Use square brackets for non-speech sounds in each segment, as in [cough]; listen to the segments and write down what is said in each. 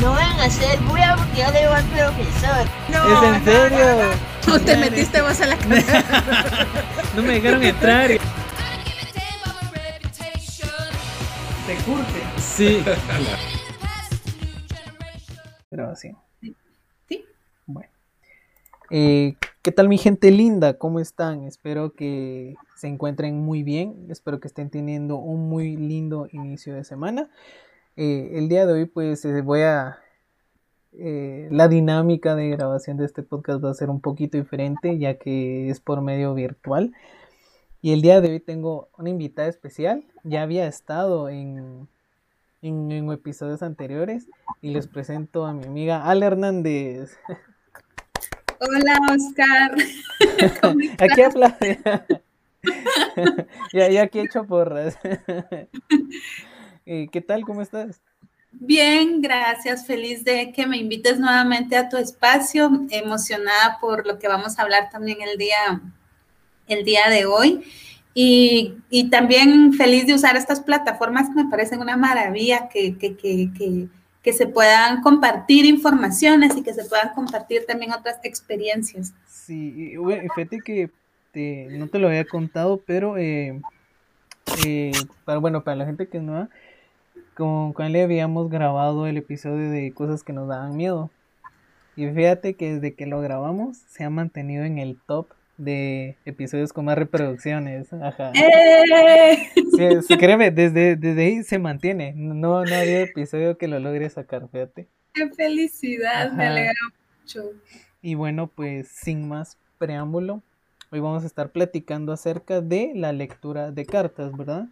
No van a hacer bulla porque yo le digo al profesor. No, ¿Es en serio? No, te metiste vos a la casa. [laughs] No me dejaron entrar. Te curte. Sí. Grabación. Sí. Bueno. Eh, ¿Qué tal mi gente linda? ¿Cómo están? Espero que se encuentren muy bien. Espero que estén teniendo un muy lindo inicio de semana. Eh, el día de hoy pues eh, voy a... eh, la dinámica de grabación de este podcast va a ser un poquito diferente ya que es por medio virtual. Y el día de hoy tengo una invitada especial. Ya había estado en, en, en episodios anteriores y les presento a mi amiga Al Hernández. Hola, Oscar. [laughs] ¿Cómo estás? Aquí aplaude. [laughs] ya, ya aquí he hecho porras. [laughs] Eh, ¿Qué tal? ¿Cómo estás? Bien, gracias. Feliz de que me invites nuevamente a tu espacio. Emocionada por lo que vamos a hablar también el día, el día de hoy. Y, y también feliz de usar estas plataformas que me parecen una maravilla, que, que, que, que, que se puedan compartir informaciones y que se puedan compartir también otras experiencias. Sí, bueno, fíjate que te- no te lo había contado, pero eh, eh, para, bueno, para la gente que es nueva, con cuál le habíamos grabado el episodio de cosas que nos daban miedo. Y fíjate que desde que lo grabamos se ha mantenido en el top de episodios con más reproducciones. Ajá. ¡Eh! Sí, sí, créeme, desde, desde ahí se mantiene. No, no había episodio que lo logre sacar, fíjate. ¡Qué felicidad! Me alegra mucho. Y bueno, pues sin más preámbulo, hoy vamos a estar platicando acerca de la lectura de cartas, ¿verdad?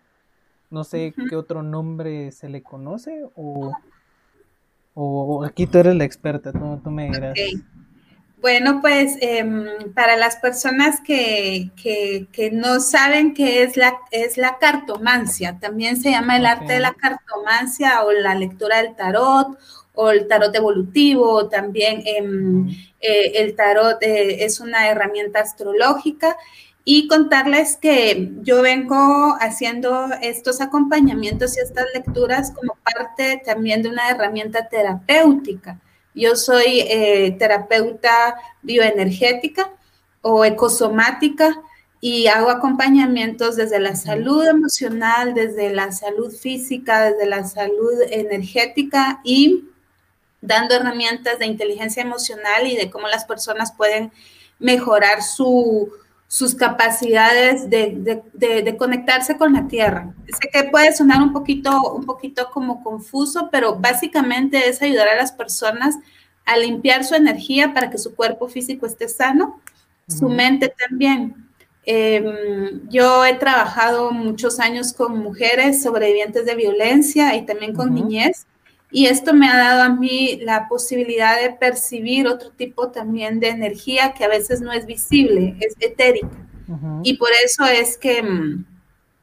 No sé qué otro nombre se le conoce o, o aquí tú eres la experta, tú, tú me dirás. Bueno, pues em, para las personas que, que- que no saben qué es la, es la cartomancia, también se llama el arte de la cartomancia o la lectura del tarot o el tarot evolutivo, también em, eh, el tarot eh, es una herramienta astrológica. Y contarles que yo vengo haciendo estos acompañamientos y estas lecturas como parte también de una herramienta terapéutica. Yo soy eh, terapeuta bioenergética o ecosomática y hago acompañamientos desde la salud emocional, desde la salud física, desde la salud energética y dando herramientas de inteligencia emocional y de cómo las personas pueden mejorar su, sus capacidades de, de- de- de conectarse con la tierra. Sé que puede sonar un poquito, un poquito como confuso, pero básicamente es ayudar a las personas a limpiar su energía para que su cuerpo físico esté sano, su mente también. Em, yo he trabajado muchos años con mujeres sobrevivientes de violencia y también con Ujú. niñez. Y esto me ha dado a mí la posibilidad de percibir otro tipo también de energía que a veces no es visible, es etérica. Y por eso es que mm,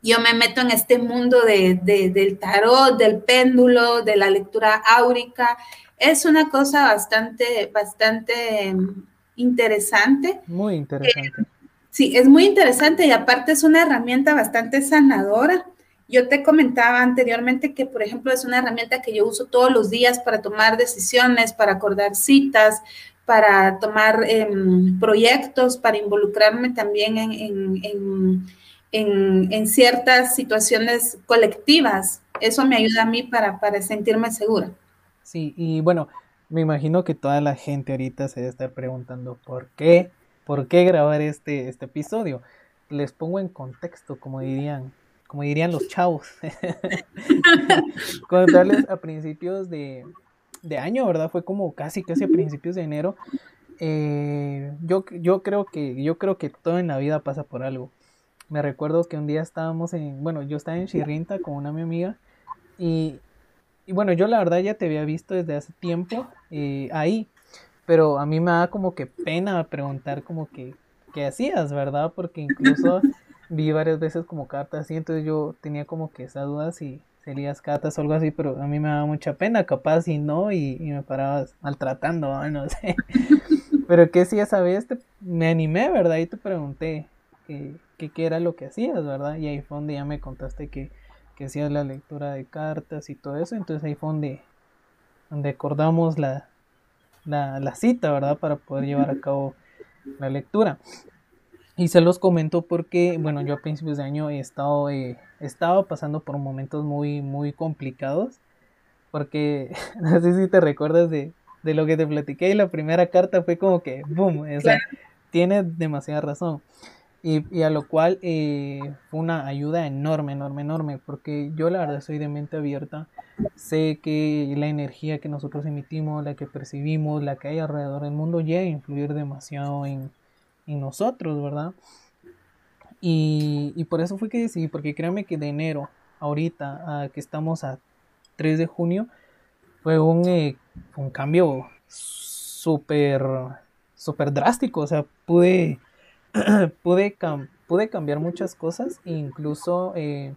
yo me meto en este mundo de, de- del tarot, del péndulo, de la lectura áurica. Es una cosa bastante, bastante mm, interesante. Muy interesante. Sí, es muy interesante y aparte es una herramienta bastante sanadora. Yo te comentaba anteriormente que, por ejemplo, es una herramienta que yo uso todos los días para tomar decisiones, para acordar citas, para tomar em, proyectos, para involucrarme también en, en- en- en- ciertas situaciones colectivas. Eso me ayuda a mí para, para sentirme segura. Sí, y bueno, me imagino que toda la gente ahorita se debe estar preguntando por qué, por qué grabar este, este episodio. Les pongo en contexto, como dirían, como dirían los chavos. [laughs] Contarles a principios de, de año, ¿verdad? Fue como casi, casi a principios de enero. Eh, yo, yo creo que, yo creo que todo en la vida pasa por algo. Me recuerdo que un día estábamos en, bueno, yo estaba en Chirrinta con una mi amiga y, y bueno, yo la verdad ya te había visto desde hace tiempo eh, ahí, pero a mí me da como que pena preguntar como que qué hacías, ¿verdad? Porque incluso [laughs] vi varias veces como cartas así, entonces yo tenía como que esa duda si serías cartas o algo así, pero a mí me daba mucha pena, capaz si no, y, y me parabas maltratando, ¿no? sé. [laughs] Pero que si esa vez te, me animé, ¿verdad? Y te pregunté que, qué era lo que hacías, ¿verdad? Y ahí fue donde ya me contaste que, que hacías la lectura de cartas y todo eso, entonces ahí fue donde, acordamos la, la, cita, ¿verdad? Para poder llevar a cabo la lectura. Y se los comento porque, bueno, yo a principios de año he estado, eh, estaba pasando por momentos muy, muy complicados. Porque, [laughs] no sé si te recuerdas de, de lo que te platiqué y la primera carta fue como que, boom, o sea, tiene demasiada razón. Y, a lo cual eh, fue una ayuda enorme, enorme, enorme, porque yo la verdad soy de mente abierta, sé que la energía que nosotros emitimos, la que percibimos, la que hay alrededor del mundo llega a influir demasiado en, nosotros, ¿verdad? Y, por eso fue que decidí, porque créanme que de enero, ahorita, a que estamos a 3 de junio, fue un, eh, un cambio súper, súper drástico, o sea, pude [clears throat] pude, pude cambiar muchas cosas e incluso eh,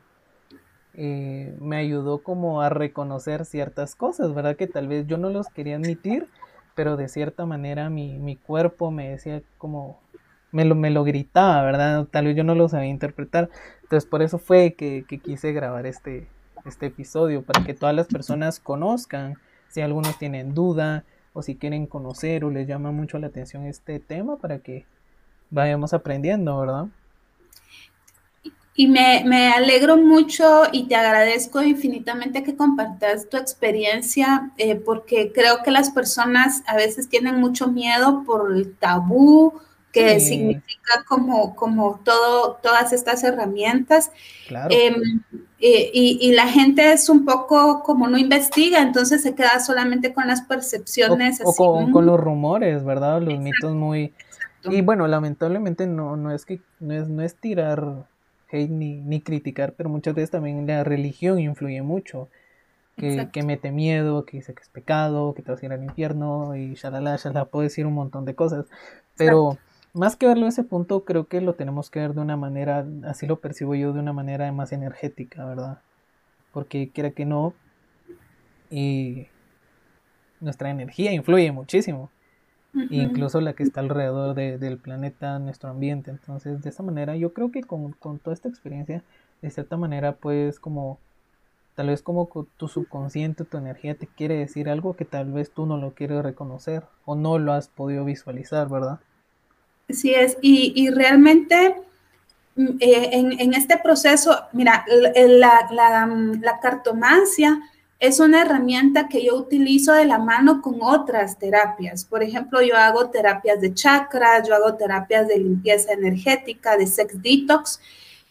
eh, me ayudó como a reconocer ciertas cosas, ¿verdad? Que tal vez yo no los quería admitir, pero de cierta manera mi, cuerpo me decía como, me lo, me lo gritaba, ¿verdad? Tal vez yo no lo sabía interpretar. Entonces por eso fue que, que quise grabar este, este episodio, para que todas las personas conozcan, si algunos tienen duda o si quieren conocer o les llama mucho la atención este tema, para que vayamos aprendiendo, ¿verdad? Y me, alegro mucho y te agradezco infinitamente que compartas tu experiencia, eh, porque creo que las personas a veces tienen mucho miedo por el tabú que significa como, como todo, todas estas herramientas. Claro. Em, y, la gente es un poco como no investiga, entonces se queda solamente con las percepciones. O, con, los rumores, ¿verdad? Los mitos muy, y bueno, lamentablemente no, no es que no es, no es tirar hate ni, ni criticar, pero muchas veces también la religión influye mucho. Que, que, mete miedo, que dice que es pecado, que te vas a ir al infierno y shalala, shalala, puedo decir un montón de cosas. Pero más que verlo a ese punto, creo que lo tenemos que ver de una manera, así lo percibo yo, de una manera más energética, ¿verdad? Porque quiera que no, y nuestra energía influye muchísimo incluso la que está alrededor del planeta, nuestro ambiente. Entonces, de esa manera, yo creo que con, toda esta experiencia, de cierta manera, pues como, tal vez como tu subconsciente, tu energía te quiere decir algo que tal vez tú no lo quieres reconocer o no lo has podido visualizar, ¿verdad? Así es, y, realmente... Mm, eh, en, este proceso, mira, la, la, la cartomancia es una herramienta que yo utilizo de la mano con otras terapias. Por ejemplo, yo hago terapias de chakras, yo hago terapias de limpieza energética, de sex detox.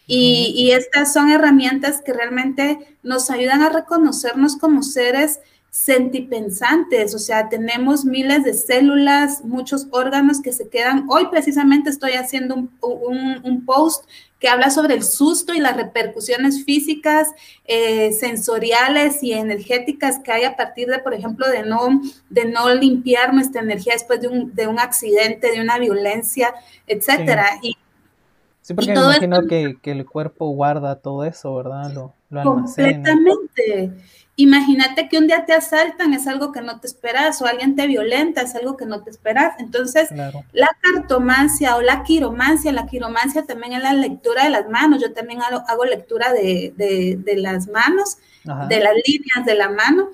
Y, y, estas son herramientas que realmente nos ayudan a reconocernos como seres sentipensantes, o sea, tenemos miles de células, muchos órganos que se quedan. Hoy precisamente estoy haciendo un, post que habla sobre el susto y las repercusiones físicas, eh, sensoriales y energéticas que hay a partir de, por ejemplo, de no, de no limpiar nuestra energía después de un, de un accidente, de una violencia, etcétera. Sí. Y, porque me imagino que, el cuerpo guarda todo eso, ¿verdad? Lo, lo Completamente. Imagínate que un día te asaltan, es algo que no te esperas, o alguien te violenta, es algo que no te esperas. Entonces, la cartomancia o la quiromancia, la quiromancia también es la lectura de las manos. Yo también hago, lectura de, las manos, de las líneas de la mano.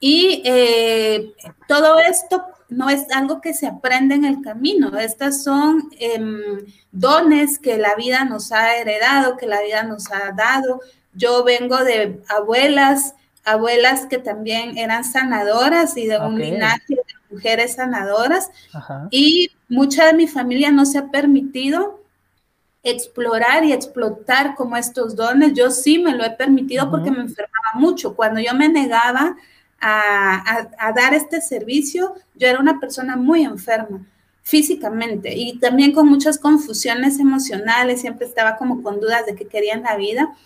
Y eh, todo esto no es algo que se aprende en el camino. Estas son em, dones que la vida nos ha heredado, que la vida nos ha dado. Yo vengo de abuelas abuelas que también eran sanadoras y de un linaje de mujeres sanadoras. Y mucha de mi familia no se ha permitido explorar y explotar como estos dones. Yo sí me lo he permitido porque me enfermaba mucho. Cuando yo me negaba a, a, dar este servicio, yo era una persona muy enferma físicamente y también con muchas confusiones emocionales, siempre estaba como con dudas de qué quería en la vida.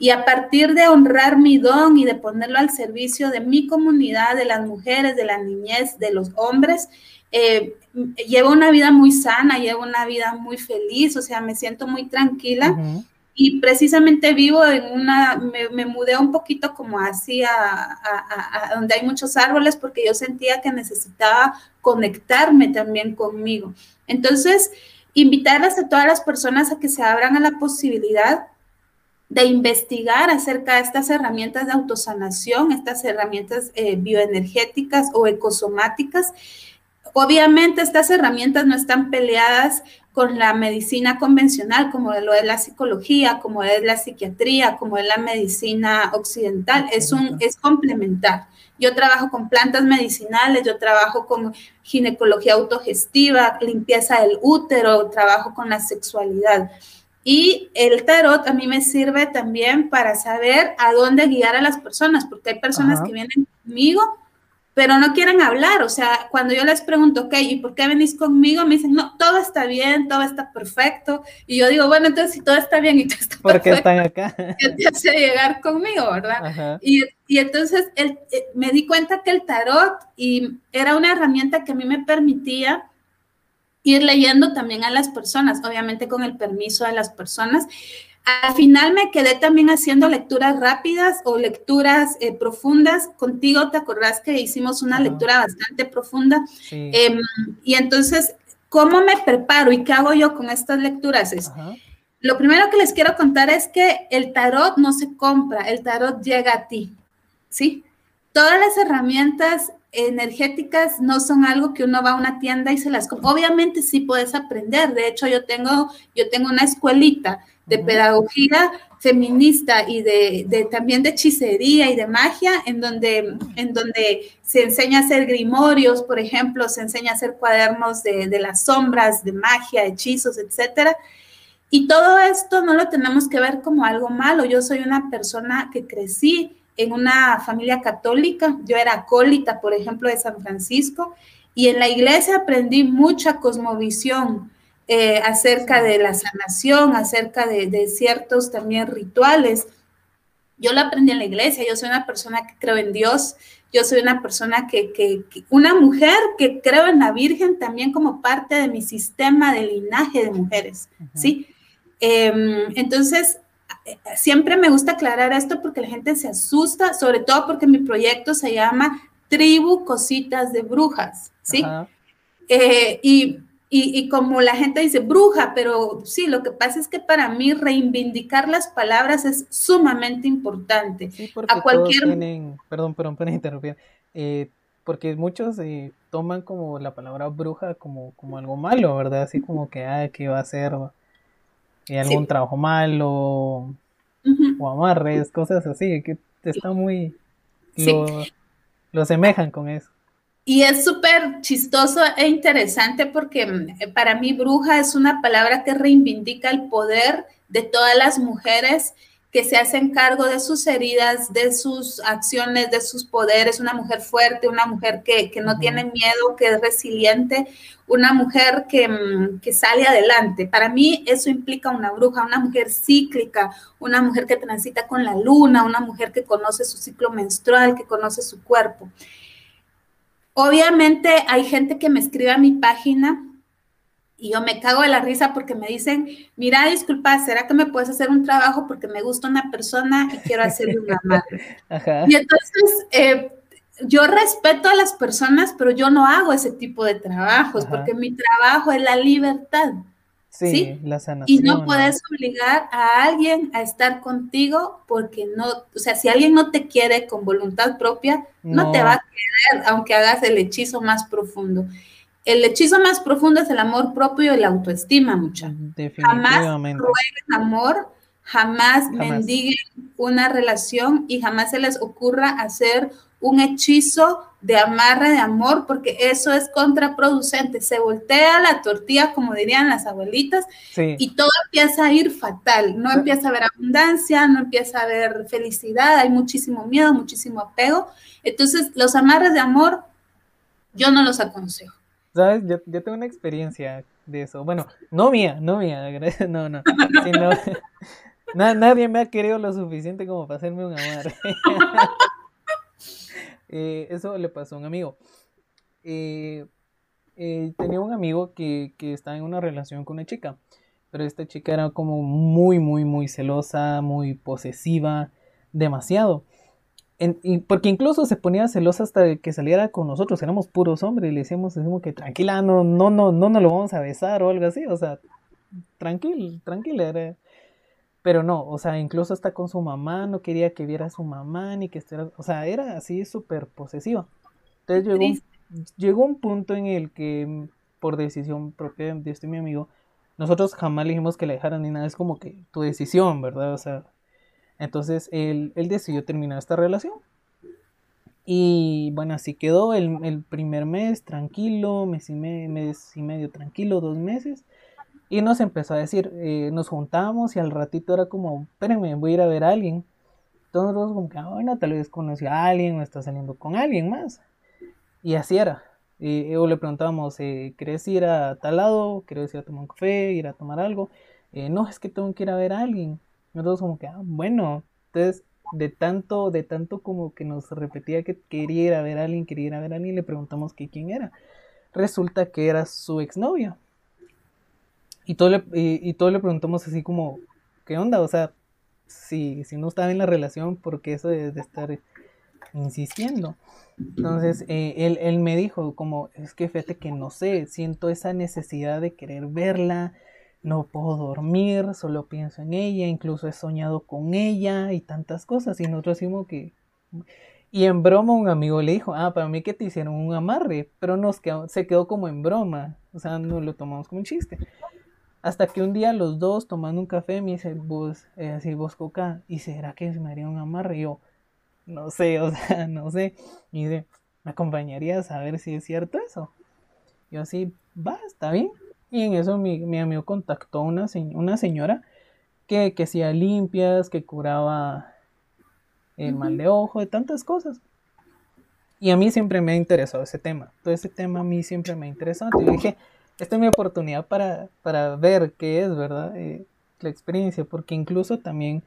Y a partir de honrar mi don y de ponerlo al servicio de mi comunidad, de las mujeres, de la niñez, de los hombres, eh, llevo una vida muy sana, llevo una vida muy feliz, o sea, me siento muy tranquila. Y precisamente vivo en una, me, mudé un poquito como así a, donde hay muchos árboles porque yo sentía que necesitaba conectarme también conmigo. Entonces, invitarlas a todas las personas a que se abran a la posibilidad de investigar acerca de estas herramientas de autosanación, estas herramientas eh, bioenergéticas o ecosomáticas. Obviamente estas herramientas no están peleadas con la medicina convencional, como lo es la psicología, como es la psiquiatría, como es la medicina occidental, es, un, es complementar. Yo trabajo con plantas medicinales, yo trabajo con ginecología autogestiva, limpieza del útero, trabajo con la sexualidad. Y el tarot a mí me sirve también para saber a dónde guiar a las personas, porque hay personas que vienen conmigo, pero no quieren hablar. O sea, cuando yo les pregunto, ok, ¿y por qué venís conmigo? Me dicen, no, todo está bien, todo está perfecto. Y yo digo, bueno, entonces si todo está bien y todo está [laughs] ¿Por qué están acá? ¿Qué te hace llegar conmigo, verdad? Y, y, entonces el, eh, me di cuenta que el tarot y era una herramienta que a mí me permitía ir leyendo también a las personas, obviamente con el permiso de las personas. Al final me quedé también haciendo lecturas rápidas o lecturas eh, profundas. Contigo te acordás que hicimos una lectura bastante profunda. Em, y entonces, ¿cómo me preparo y qué hago yo con estas lecturas? Es, Lo primero que les quiero contar es que el tarot no se compra, el tarot llega a ti. ¿Sí? Todas las herramientas energéticas no son algo que uno va a una tienda y se las obviamente sí puedes aprender. De hecho yo tengo yo tengo una escuelita de pedagogía feminista y de, también de hechicería y de magia en donde en donde se enseña a hacer grimorios por ejemplo se enseña a hacer cuadernos de, de las sombras de magia hechizos etcétera. Y todo esto no lo tenemos que ver como algo malo. Yo soy una persona que crecí en una familia católica, yo era acólita, por ejemplo, de San Francisco, y en la iglesia aprendí mucha cosmovisión eh, acerca de la sanación, acerca de, ciertos también rituales. Yo lo aprendí en la iglesia, yo soy una persona que creo en Dios, yo soy una persona que, una mujer que creo en la Virgen también como parte de mi sistema de linaje de mujeres, ¿sí? Em, entonces, siempre me gusta aclarar esto porque la gente se asusta, sobre todo porque mi proyecto se llama Tribu Cositas de Brujas, ¿sí? Eh, y, y, como la gente dice bruja, pero sí, lo que pasa es que para mí reivindicar las palabras es sumamente importante. Sí, porque a cualquier... tienen, perdón, perdón, perdón, [laughs] interrumpir, eh, porque muchos eh, toman como la palabra bruja como, como algo malo, ¿verdad? Así como que, ah, que va a ser y algún trabajo malo o amarres, cosas así, que está muy... Lo, lo semejan con eso. Y es súper chistoso e interesante porque mm, para mí bruja es una palabra que reivindica el poder de todas las mujeres que se hacen cargo de sus heridas, de sus acciones, de sus poderes, una mujer fuerte, una mujer que, no tiene miedo, que es resiliente, una mujer que, mm, que, sale adelante. Para mí eso implica una bruja, una mujer cíclica, una mujer que transita con la luna, una mujer que conoce su ciclo menstrual, que conoce su cuerpo. Obviamente hay gente que me escribe a mi página y yo me cago de la risa porque me dicen, mira, disculpa, ¿será que me puedes hacer un trabajo porque me gusta una persona y quiero hacerle una madre? [laughs] Y entonces, eh, yo respeto a las personas, pero yo no hago ese tipo de trabajos porque mi trabajo es la libertad. Sí, la sanación. Y no puedes obligar a alguien a estar contigo porque no, o sea, si alguien no te quiere con voluntad propia, no te va a querer aunque hagas el hechizo más profundo el hechizo más profundo es el amor propio y la autoestima, mucha. Jamás rueguen amor, jamás, mendiguen una relación y jamás se les ocurra hacer un hechizo de amarre de amor, porque eso es contraproducente. Se voltea la tortilla, como dirían las abuelitas, y todo empieza a ir fatal. No empieza a haber abundancia, no empieza a haber felicidad, hay muchísimo miedo, muchísimo apego. Entonces, los amarres de amor, yo no los aconsejo. ¿Sabes? Yo, tengo una experiencia de eso. Bueno, no mía, no mía, [laughs] no, no. [laughs] nadie me ha querido lo suficiente como para hacerme un amor. [laughs] Eh, eso le pasó a un amigo. Eh, eh, tenía un amigo que, que estaba en una relación con una chica, pero esta chica era como muy, muy, muy celosa, muy posesiva, demasiado porque incluso se ponía celosa hasta que saliera con nosotros, éramos puros hombres, y le decíamos, decimos que tranquila, no, no, no, no nos lo vamos a besar o algo así, o sea, tranquilo, tranquila. Pero no, o sea, incluso hasta con su mamá, no quería que viera a su mamá, ni que estuviera, o sea, era así súper posesiva. Entonces llegó un, llegó un punto en el que, por decisión propia de este mi amigo, nosotros jamás le dijimos que la dejaran ni nada, es como que tu decisión, ¿verdad? O sea, entonces él, decidió terminar esta relación. Y bueno, así quedó el, primer mes tranquilo, mes y, medio tranquilo, dos meses. Y nos empezó a decir, eh, nos juntamos y al ratito era como, espérenme, voy a ir a ver a alguien. Entonces nosotros como que, ah, bueno, tal vez conoció a alguien o está saliendo con alguien más. Y así era. Y, o le preguntábamos, eh, ¿querés ir a tal lado? ¿Querés ir a tomar un café? ¿Ir a tomar algo? Eh, no, es que tengo que ir a ver a alguien. Nosotros como que, ah, bueno. Entonces de tanto, de tanto como que nos repetía que quería ir a ver a alguien, quería ir a ver a alguien, le preguntamos que quién era. Resulta que era su exnovia. Y todo le, y, todo le preguntamos así como, ¿qué onda? O sea, si, si no estaba en la relación, ¿por qué eso de, estar insistiendo? Entonces, eh, él, él, me dijo como, es que fíjate que no sé, siento esa necesidad de querer verla, no puedo dormir, solo pienso en ella, incluso he soñado con ella y tantas cosas. Y nosotros decimos que... Y en broma un amigo le dijo, ah, para mí que te hicieron un amarre, pero nos quedó, se quedó como en broma, o sea, no lo tomamos como un chiste. Hasta que un día los dos tomando un café me dice, vos, eh, así vos coca, ¿y será que me haría un amarre? Y yo, no sé, [laughs] o sea, no sé. Y dice, ¿me acompañarías a ver si es cierto eso? Yo así, va, está bien. Y en eso mi, amigo contactó a una, una señora que, que hacía limpias, que curaba el mal de ojo, de tantas cosas. Y a mí siempre me ha interesado ese tema. Todo ese tema a mí siempre me ha interesado. Y dije, esta es mi oportunidad para, para ver qué es, ¿verdad? Eh, la experiencia, porque incluso también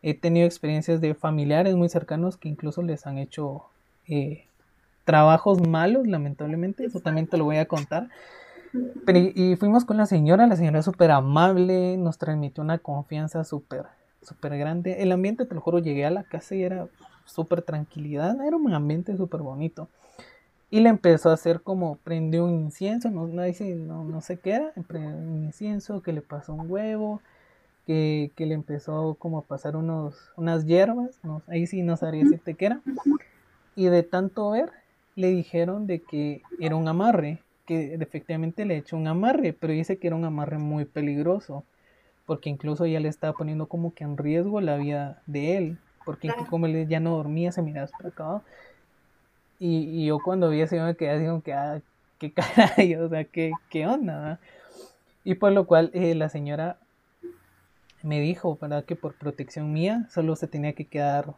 he tenido experiencias de familiares muy cercanos que incluso les han hecho eh, trabajos malos, lamentablemente. Eso también te lo voy a contar y, fuimos con la señora, la señora es súper amable, nos transmitió una confianza súper, súper grande. El ambiente, te lo juro, llegué a la casa y era súper tranquilidad, era un ambiente súper bonito. Y le empezó a hacer como, prendió un incienso, no, no, no, sé qué era, prendió un incienso, que le pasó un huevo, que, que le empezó como a pasar unos, unas hierbas, no, ahí sí no sabría decirte qué era. Y de tanto ver, le dijeron de que era un amarre, que efectivamente le echó un amarre, pero dice que era un amarre muy peligroso, porque incluso ya le estaba poniendo como que en riesgo la vida de él, porque como él ya no dormía, se miraba para acá. Y, yo cuando vi ese me quedé así como que, ah, qué [laughs] caray, o sea, qué, qué onda, Y por lo cual eh, la señora me dijo, ¿verdad? Que por protección mía solo se tenía que quedar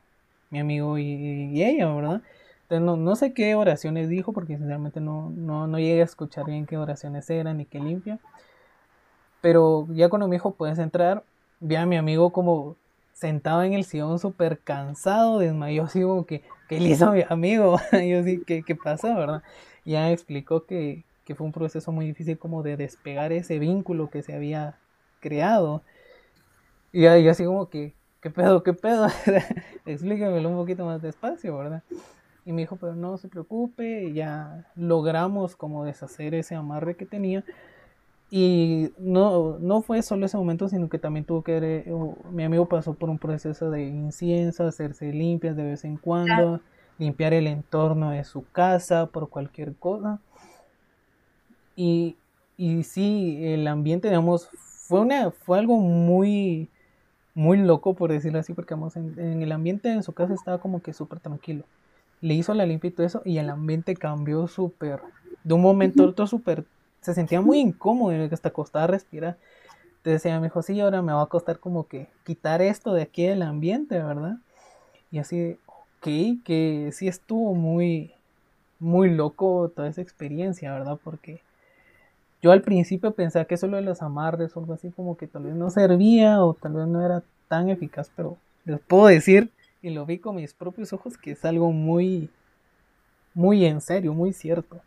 mi amigo y ella, ¿verdad? No, sé qué oraciones dijo, porque sinceramente no, no, no llegué a escuchar bien qué oraciones eran ni qué limpia. Pero ya cuando me dijo, puedes entrar, vi a mi amigo como sentado en el sillón súper cansado, desmayó así como que, ¿qué le hizo mi amigo? [laughs] yo sí, ¿qué, qué pasó, verdad? Ya explicó que, que fue un proceso muy difícil como de despegar ese vínculo que se había creado. Y yo así como que, ¿qué pedo, qué pedo? [laughs] Explíquemelo un poquito más despacio, ¿verdad? Y me dijo, pero no se preocupe, ya logramos como deshacer ese amarre que tenía. Y no, no fue solo ese momento, sino que también tuvo que, mi amigo pasó por un proceso de incienso, hacerse limpias de vez en cuando, limpiar el entorno de su casa por cualquier cosa. Y, y sí, el ambiente, digamos, fue, una, fue algo muy, muy loco, por decirlo así, porque vamos, en, en el ambiente en su casa estaba como que súper tranquilo le hizo la limpia y todo eso, y el ambiente cambió súper, de un momento a otro súper, se sentía muy incómodo, hasta costaba respirar. Entonces ella me dijo, sí, ahora me va a costar como que quitar esto de aquí del ambiente, ¿verdad? Y así, ok, que sí estuvo muy, muy loco toda esa experiencia, ¿verdad? Porque yo al principio pensaba que solo de los amarres o algo así como que tal vez no servía o tal vez no era tan eficaz, pero les puedo decir y lo vi con mis propios ojos que es algo muy, muy en serio, muy cierto.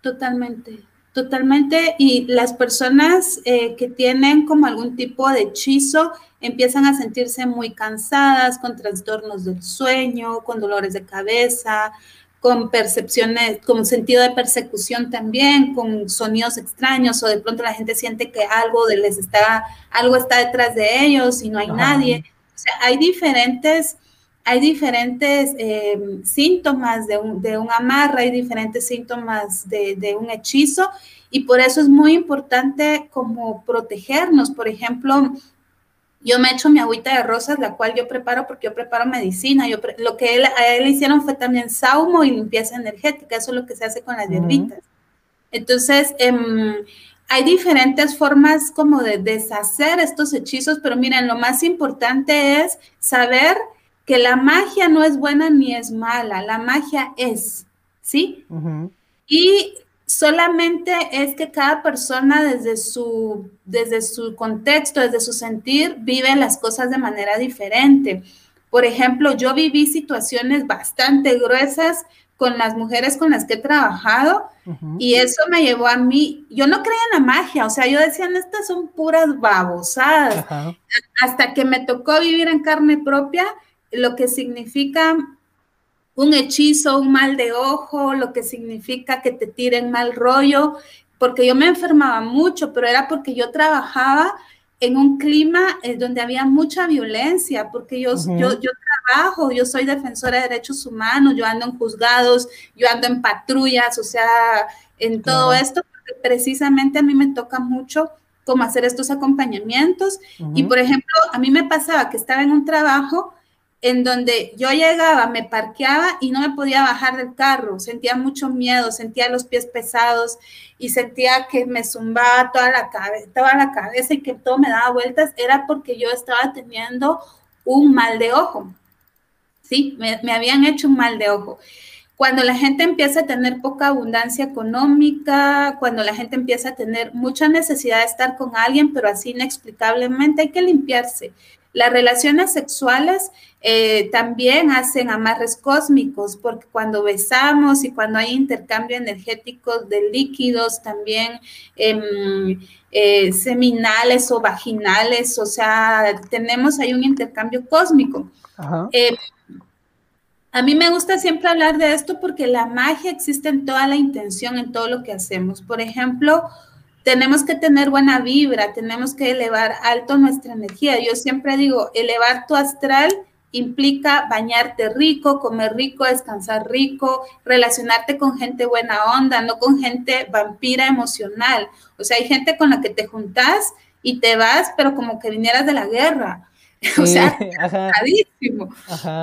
Totalmente, totalmente. Y las personas eh, que tienen como algún tipo de hechizo empiezan a sentirse muy cansadas, con trastornos del sueño, con dolores de cabeza, con percepciones, con sentido de persecución también, con sonidos extraños o de pronto la gente siente que algo de les está, algo está detrás de ellos y no hay nadie. O sea, hay diferentes, hay diferentes em, síntomas de un, de un amarre, hay diferentes síntomas de, de un hechizo y por eso es muy importante como protegernos. Por ejemplo, yo me echo mi agüita de rosas, la cual yo preparo porque yo preparo medicina. Yo lo que él, a él hicieron fue también saumo y limpieza energética. Eso es lo que se hace con las hierbitas. Entonces, em, hay diferentes formas como de deshacer estos hechizos, pero miren, lo más importante es saber que la magia no es buena ni es mala, la magia es, ¿sí? Y solamente es que cada persona desde su, desde su contexto, desde su sentir, vive las cosas de manera diferente. Por ejemplo, yo viví situaciones bastante gruesas con las mujeres con las que he trabajado y eso me llevó a mí, yo no creía en la magia, o sea, yo decía, estas son puras babosadas, hasta que me tocó vivir en carne propia lo que significa un hechizo, un mal de ojo, lo que significa que te tiren mal rollo, porque yo me enfermaba mucho, pero era porque yo trabajaba en un clima eh, donde había mucha violencia, porque yo, yo, yo, trabajo, yo soy defensora de derechos humanos, yo ando en juzgados, yo ando en patrullas, o sea, en todo esto, porque precisamente a mí me toca mucho cómo hacer estos acompañamientos. Y por ejemplo, a mí me pasaba que estaba en un trabajo en donde yo llegaba, me parqueaba y no me podía bajar del carro, sentía mucho miedo, sentía los pies pesados y sentía que me zumbaba toda la, cabeza, toda la cabeza y que todo me daba vueltas, era porque yo estaba teniendo un mal de ojo. Sí, me, me habían hecho un mal de ojo. Cuando la gente empieza a tener poca abundancia económica, cuando la gente empieza a tener mucha necesidad de estar con alguien, pero así inexplicablemente hay que limpiarse. Las relaciones sexuales eh, también hacen amarres cósmicos, porque cuando besamos y cuando hay intercambio energético de líquidos, también em, eh, seminales o vaginales, o sea, tenemos ahí un intercambio cósmico. Eh, a mí me gusta siempre hablar de esto porque la magia existe en toda la intención, en todo lo que hacemos. Por ejemplo, tenemos que tener buena vibra, tenemos que elevar alto nuestra energía. Yo siempre digo, elevar tu astral implica bañarte rico, comer rico, descansar rico, relacionarte con gente buena onda, no con gente vampira emocional. O sea, hay gente con la que te juntas y te vas, pero como que vinieras de la guerra. [laughs] o sea,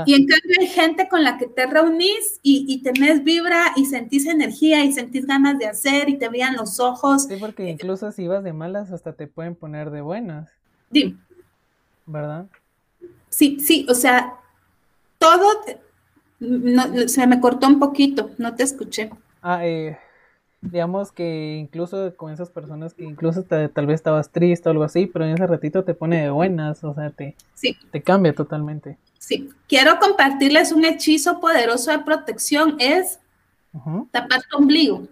Y en cambio hay gente con la que te reunís y, y, tenés vibra y sentís energía y sentís ganas de hacer y te vean los ojos. Sí, porque incluso si vas de malas hasta te pueden poner de buenas. Sí. ¿Verdad? Sí, sí, o sea, todo se me cortó un poquito, no te escuché. Ah, eh, digamos que incluso con esas personas que incluso tal vez estabas triste o algo así, pero en ese ratito te pone de buenas, o sea, te, te cambia totalmente. Sí, quiero compartirles un hechizo poderoso de protección, es tapar tu ombligo.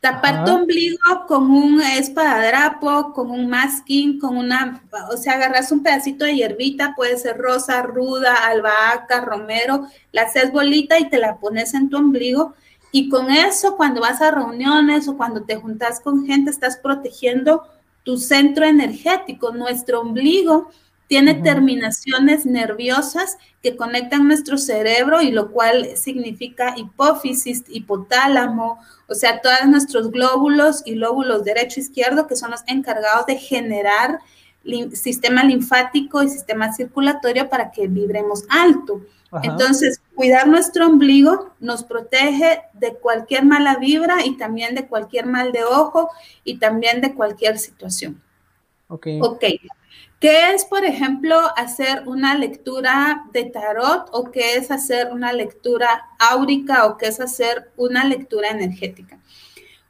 Tapar tu ombligo con un espadadrapo, con un masking, con una, o sea, agarras un pedacito de hierbita, puede ser rosa, ruda, albahaca, romero, la haces bolita y te la pones en tu ombligo y con eso, cuando vas a reuniones o cuando te juntas con gente, estás protegiendo tu centro energético. Nuestro ombligo tiene terminaciones nerviosas que conectan nuestro cerebro y lo cual significa hipófisis, hipotálamo, o sea, todos nuestros glóbulos y lóbulos derecho e izquierdo que son los encargados de generar sistema linfático y sistema circulatorio para que vibremos alto. Entonces, cuidar nuestro ombligo nos protege de cualquier mala vibra y también de cualquier mal de ojo y también de cualquier situación. Ok. Ok. ¿Qué es, por ejemplo, hacer una lectura de tarot o qué es hacer una lectura áurica o qué es hacer una lectura energética?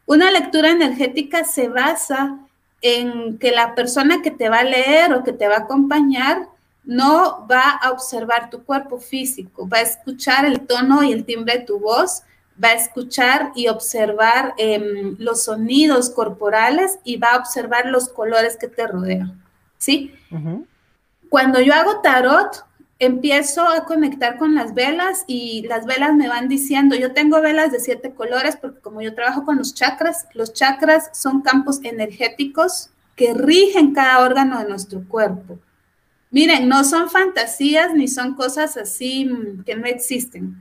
Una lectura energética se basa en que la persona que te va a leer o que te va a acompañar no va a observar tu cuerpo físico, va a escuchar el tono y el timbre de tu voz, va a escuchar y observar em, los sonidos corporales y va a observar los colores que te rodean, ¿sí? Cuando yo hago tarot, empiezo a conectar con las velas y las velas me van diciendo, yo tengo velas de siete colores porque como yo trabajo con los chakras, los chakras son campos energéticos que rigen cada órgano de nuestro cuerpo. Miren, no son fantasías ni son cosas así mm, que no existen.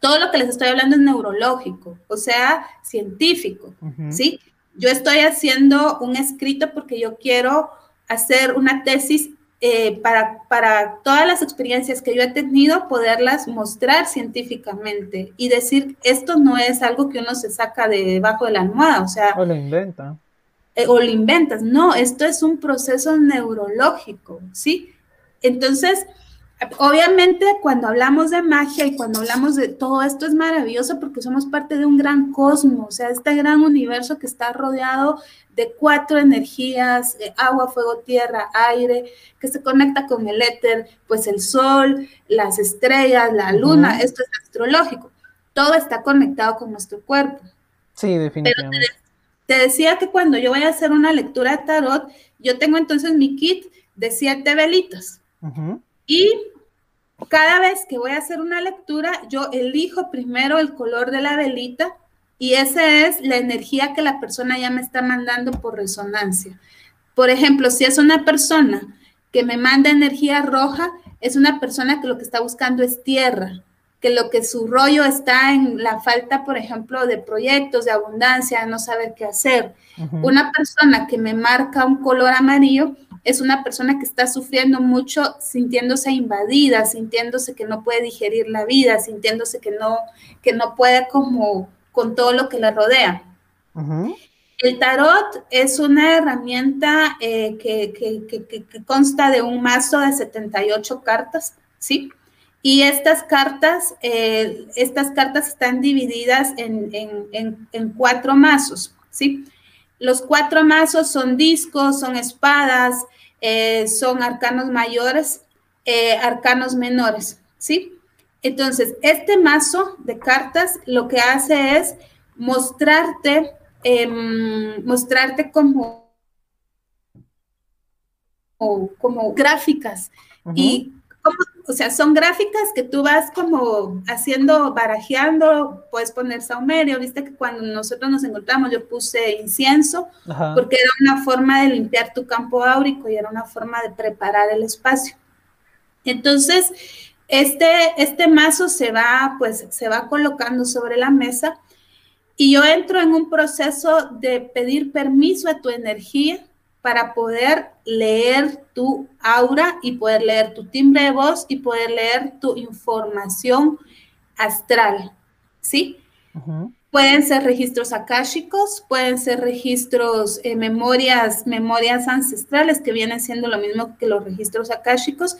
Todo lo que les estoy hablando es neurológico, o sea, científico, ¿sí? Yo estoy haciendo un escrito porque yo quiero hacer una tesis eh, para, para todas las experiencias que yo he tenido, poderlas mostrar científicamente y decir, esto no es algo que uno se saca de debajo de la almohada, o sea... O lo inventa. Eh, o lo inventas, no, esto es un proceso neurológico, ¿sí? Entonces, Obviamente, cuando hablamos de magia y cuando hablamos de todo esto es maravilloso porque somos parte de un gran cosmos, o sea, este gran universo que está rodeado de cuatro energías, eh, agua, fuego, tierra, aire, que se conecta con el éter, pues el sol, las estrellas, la luna, esto es astrológico. Todo está conectado con nuestro cuerpo. Sí, definitivamente. Te, decía que cuando yo voy a hacer una lectura de tarot, yo tengo entonces mi kit de siete velitas. Y cada vez que voy a hacer una lectura, yo elijo primero el color de la velita y esa es la energía que la persona ya me está mandando por resonancia. Por ejemplo, si es una persona que me manda energía roja, es una persona que lo que está buscando es tierra, que lo que su rollo está en la falta, por ejemplo, de proyectos, de abundancia, de no saber qué hacer. Una persona que me marca un color amarillo es una persona que está sufriendo mucho, sintiéndose invadida, sintiéndose que no puede digerir la vida, sintiéndose que no, que no puede como con todo lo que le rodea. El tarot es una herramienta eh, que, consta de un mazo de 78 cartas, ¿sí? Y estas cartas, eh, estas cartas están divididas en, en cuatro mazos, ¿sí? Los cuatro mazos son discos, son espadas, eh, son arcanos mayores, eh, arcanos menores, ¿sí? Entonces, este mazo de cartas lo que hace es mostrarte, em, mostrarte como, como, gráficas y o sea, son gráficas que tú vas como haciendo, barajeando, puedes poner saumerio, viste que cuando nosotros nos encontramos yo puse incienso, porque era una forma de limpiar tu campo áurico y era una forma de preparar el espacio. Entonces, este, este mazo se va, pues, se va colocando sobre la mesa y yo entro en un proceso de pedir permiso a tu energía para poder leer tu aura y poder leer tu timbre de voz y poder leer tu información astral, ¿sí? Pueden ser registros akáshicos, pueden ser registros, eh, memorias, memorias ancestrales que vienen siendo lo mismo que los registros akáshicos.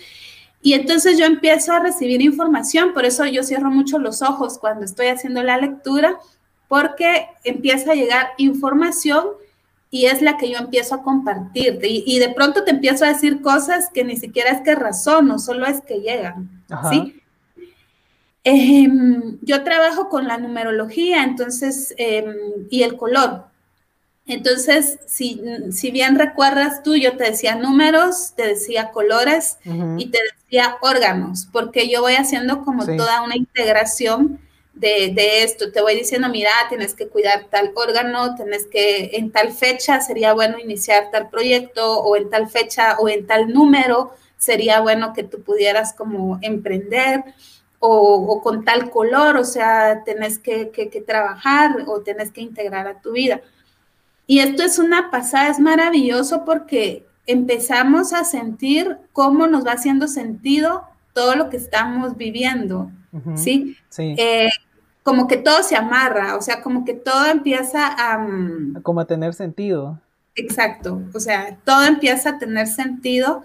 Y entonces yo empiezo a recibir información, por eso yo cierro mucho los ojos cuando estoy haciendo la lectura, porque empieza a llegar información y es la que yo empiezo a compartirte. Y, de pronto te empiezo a decir cosas que ni siquiera es que razono, solo es que llegan. ¿sí? Yo trabajo con la numerología, entonces, em, y el color. Entonces, si, si, bien recuerdas tú, yo te decía números, te decía colores y te decía órganos, porque yo voy haciendo como toda una integración de, esto. Te voy diciendo, mira, tienes que cuidar tal órgano, tienes que, en tal fecha sería bueno iniciar tal proyecto, o en tal fecha o en tal número sería bueno que tú pudieras como emprender, o, con tal color, o sea, tenés que, que, trabajar o tenés que integrar a tu vida. Y esto es una pasada, es maravilloso porque empezamos a sentir cómo nos va haciendo sentido todo lo que estamos viviendo, ¿sí? sí. Eh, como que todo se amarra, o sea, como que todo empieza a... Mm, como a tener sentido. Exacto, o sea, todo empieza a tener sentido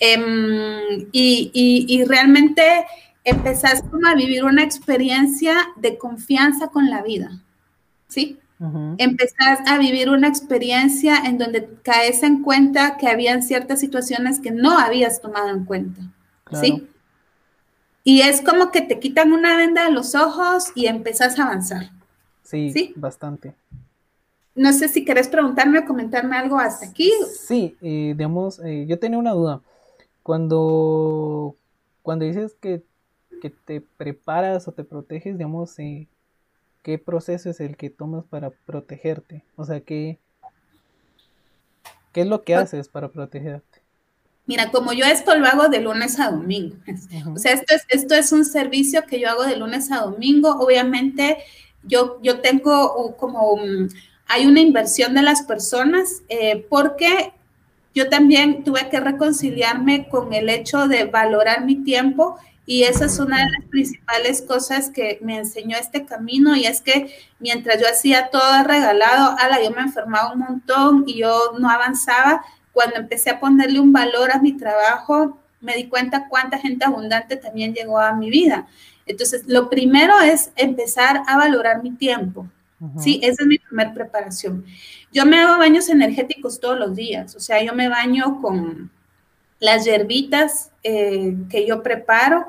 em, y, realmente empezás como a vivir una experiencia de confianza con la vida, ¿sí? Empezás a vivir una experiencia en donde caes en cuenta que habían ciertas situaciones que no habías tomado en cuenta, ¿sí? Y es como que te quitan una venda de los ojos y empezás a avanzar. Sí, bastante. No sé si querés preguntarme o comentarme algo hasta aquí. Sí, eh, digamos, eh, yo tenía una duda. Cuando, cuando dices que, que te preparas o te proteges, digamos, eh, ¿qué proceso es el que tomas para protegerte? O sea, ¿qué, qué es lo que haces para protegerte? Mira, como yo esto lo hago de lunes a domingo. O sea, esto es, esto es un servicio que yo hago de lunes a domingo. Obviamente, yo, yo tengo como, um, hay una inversión de las personas eh, porque yo también tuve que reconciliarme con el hecho de valorar mi tiempo y esa es una de las principales cosas que me enseñó este camino y es que mientras yo hacía todo regalado, ala, yo me enfermaba un montón y yo no avanzaba. Cuando empecé a ponerle un valor a mi trabajo, me di cuenta cuánta gente abundante también llegó a mi vida. Entonces, lo primero es empezar a valorar mi tiempo. Uh-huh. Sí, esa es mi primera preparación. Yo me hago baños energéticos todos los días, o sea, yo me baño con las hierbitas eh, que yo preparo,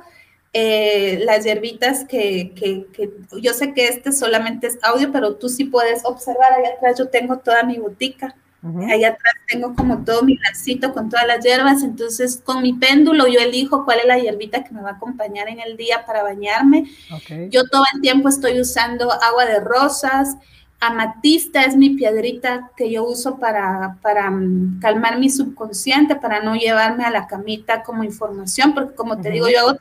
eh, las hierbitas que, que, que, yo sé que este solamente es audio, pero tú sí puedes observar, allá atrás yo tengo toda mi botica, uh -huh. atrás tengo como todo mi lacito con todas las hierbas, entonces con mi péndulo yo elijo cuál es la hierbita que me va a acompañar en el día para bañarme. Okay. Yo todo el tiempo estoy usando agua de rosas, amatista es mi piedrita que yo uso para, para um, calmar mi subconsciente, para no llevarme a la camita como información, porque como te uh -huh. digo, yo hago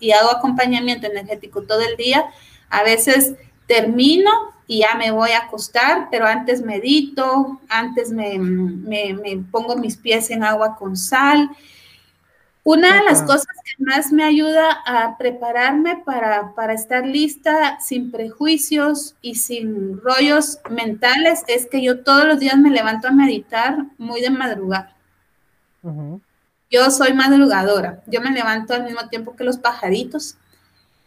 y hago acompañamiento energético todo el día. A veces termino y ya me voy a acostar, pero antes medito, antes me, me, me pongo mis pies en agua con sal. Una de las cosas que más me ayuda a prepararme para, para, estar lista sin prejuicios y sin rollos mentales es que yo todos los días me levanto a meditar muy de madrugada. Uh -huh. Yo soy madrugadora, yo me levanto al mismo tiempo que los pajaritos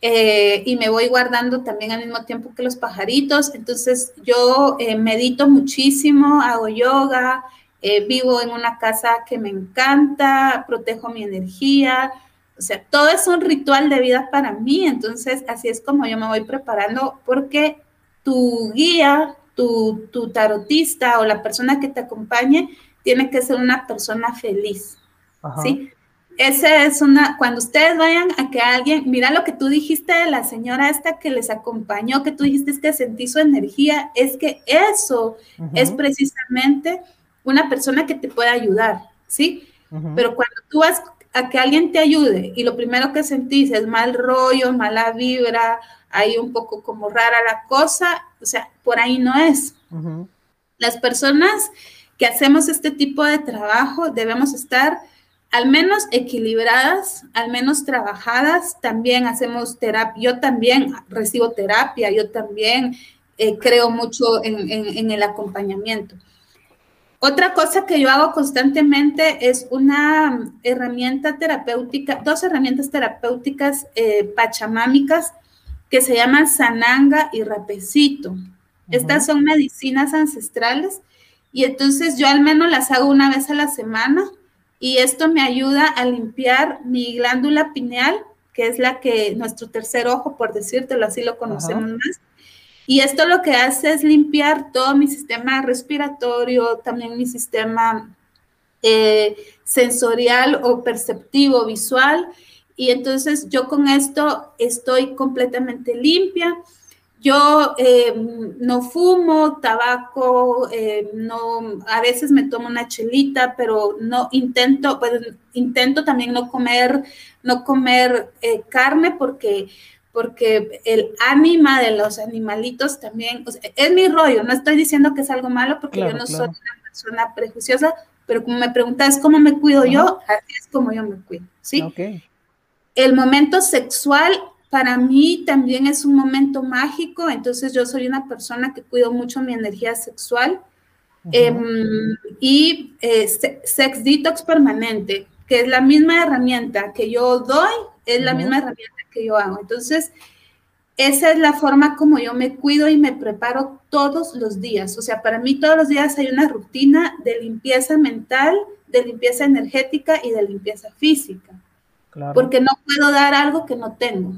eh, y me voy guardando también al mismo tiempo que los pajaritos, entonces yo eh, medito muchísimo, hago yoga, eh, vivo en una casa que me encanta, protejo mi energía, o sea, todo es un ritual de vida para mí, entonces así es como yo me voy preparando porque tu guía, tu, tu tarotista o la persona que te acompañe tiene que ser una persona feliz, Ajá. ¿sí? Esa es una, cuando ustedes vayan a que alguien, mira lo que tú dijiste de la señora esta que les acompañó, que tú dijiste es que sentí su energía, es que eso uh -huh. es precisamente una persona que te puede ayudar, ¿sí? Uh -huh. Pero cuando tú vas a que alguien te ayude y lo primero que sentís es mal rollo, mala vibra, hay un poco como rara la cosa, o sea, por ahí no es. Uh -huh. Las personas que hacemos este tipo de trabajo debemos estar al menos equilibradas, al menos trabajadas, también hacemos terapia, yo también recibo terapia, yo también eh, creo mucho en, en, en el acompañamiento. Otra cosa que yo hago constantemente es una herramienta terapéutica, dos herramientas terapéuticas eh, pachamámicas que se llaman Sananga y Rapecito. Uh -huh. Estas son medicinas ancestrales y entonces yo al menos las hago una vez a la semana y esto me ayuda a limpiar mi glándula pineal, que es la que, nuestro tercer ojo, por decírtelo así lo conocemos más, y esto lo que hace es limpiar todo mi sistema respiratorio, también mi sistema eh, sensorial o perceptivo, visual. Y entonces yo con esto estoy completamente limpia. Yo eh, no fumo tabaco, eh, no, a veces me tomo una chelita, pero no intento, pues, intento también no comer, no comer eh, carne porque porque el ánima de los animalitos también, o sea, es mi rollo, no estoy diciendo que es algo malo porque claro, yo no claro. soy una persona prejuiciosa, pero como me preguntas cómo me cuido Ajá. yo, así es como yo me cuido, ¿sí? Okay. El momento sexual para mí también es un momento mágico, entonces yo soy una persona que cuido mucho mi energía sexual eh, y eh, sex detox permanente, que es la misma herramienta que yo doy, es la uh -huh. misma herramienta que yo hago. Entonces, esa es la forma como yo me cuido y me preparo todos los días. O sea, para mí todos los días hay una rutina de limpieza mental, de limpieza energética y de limpieza física. Claro. Porque no puedo dar algo que no tengo.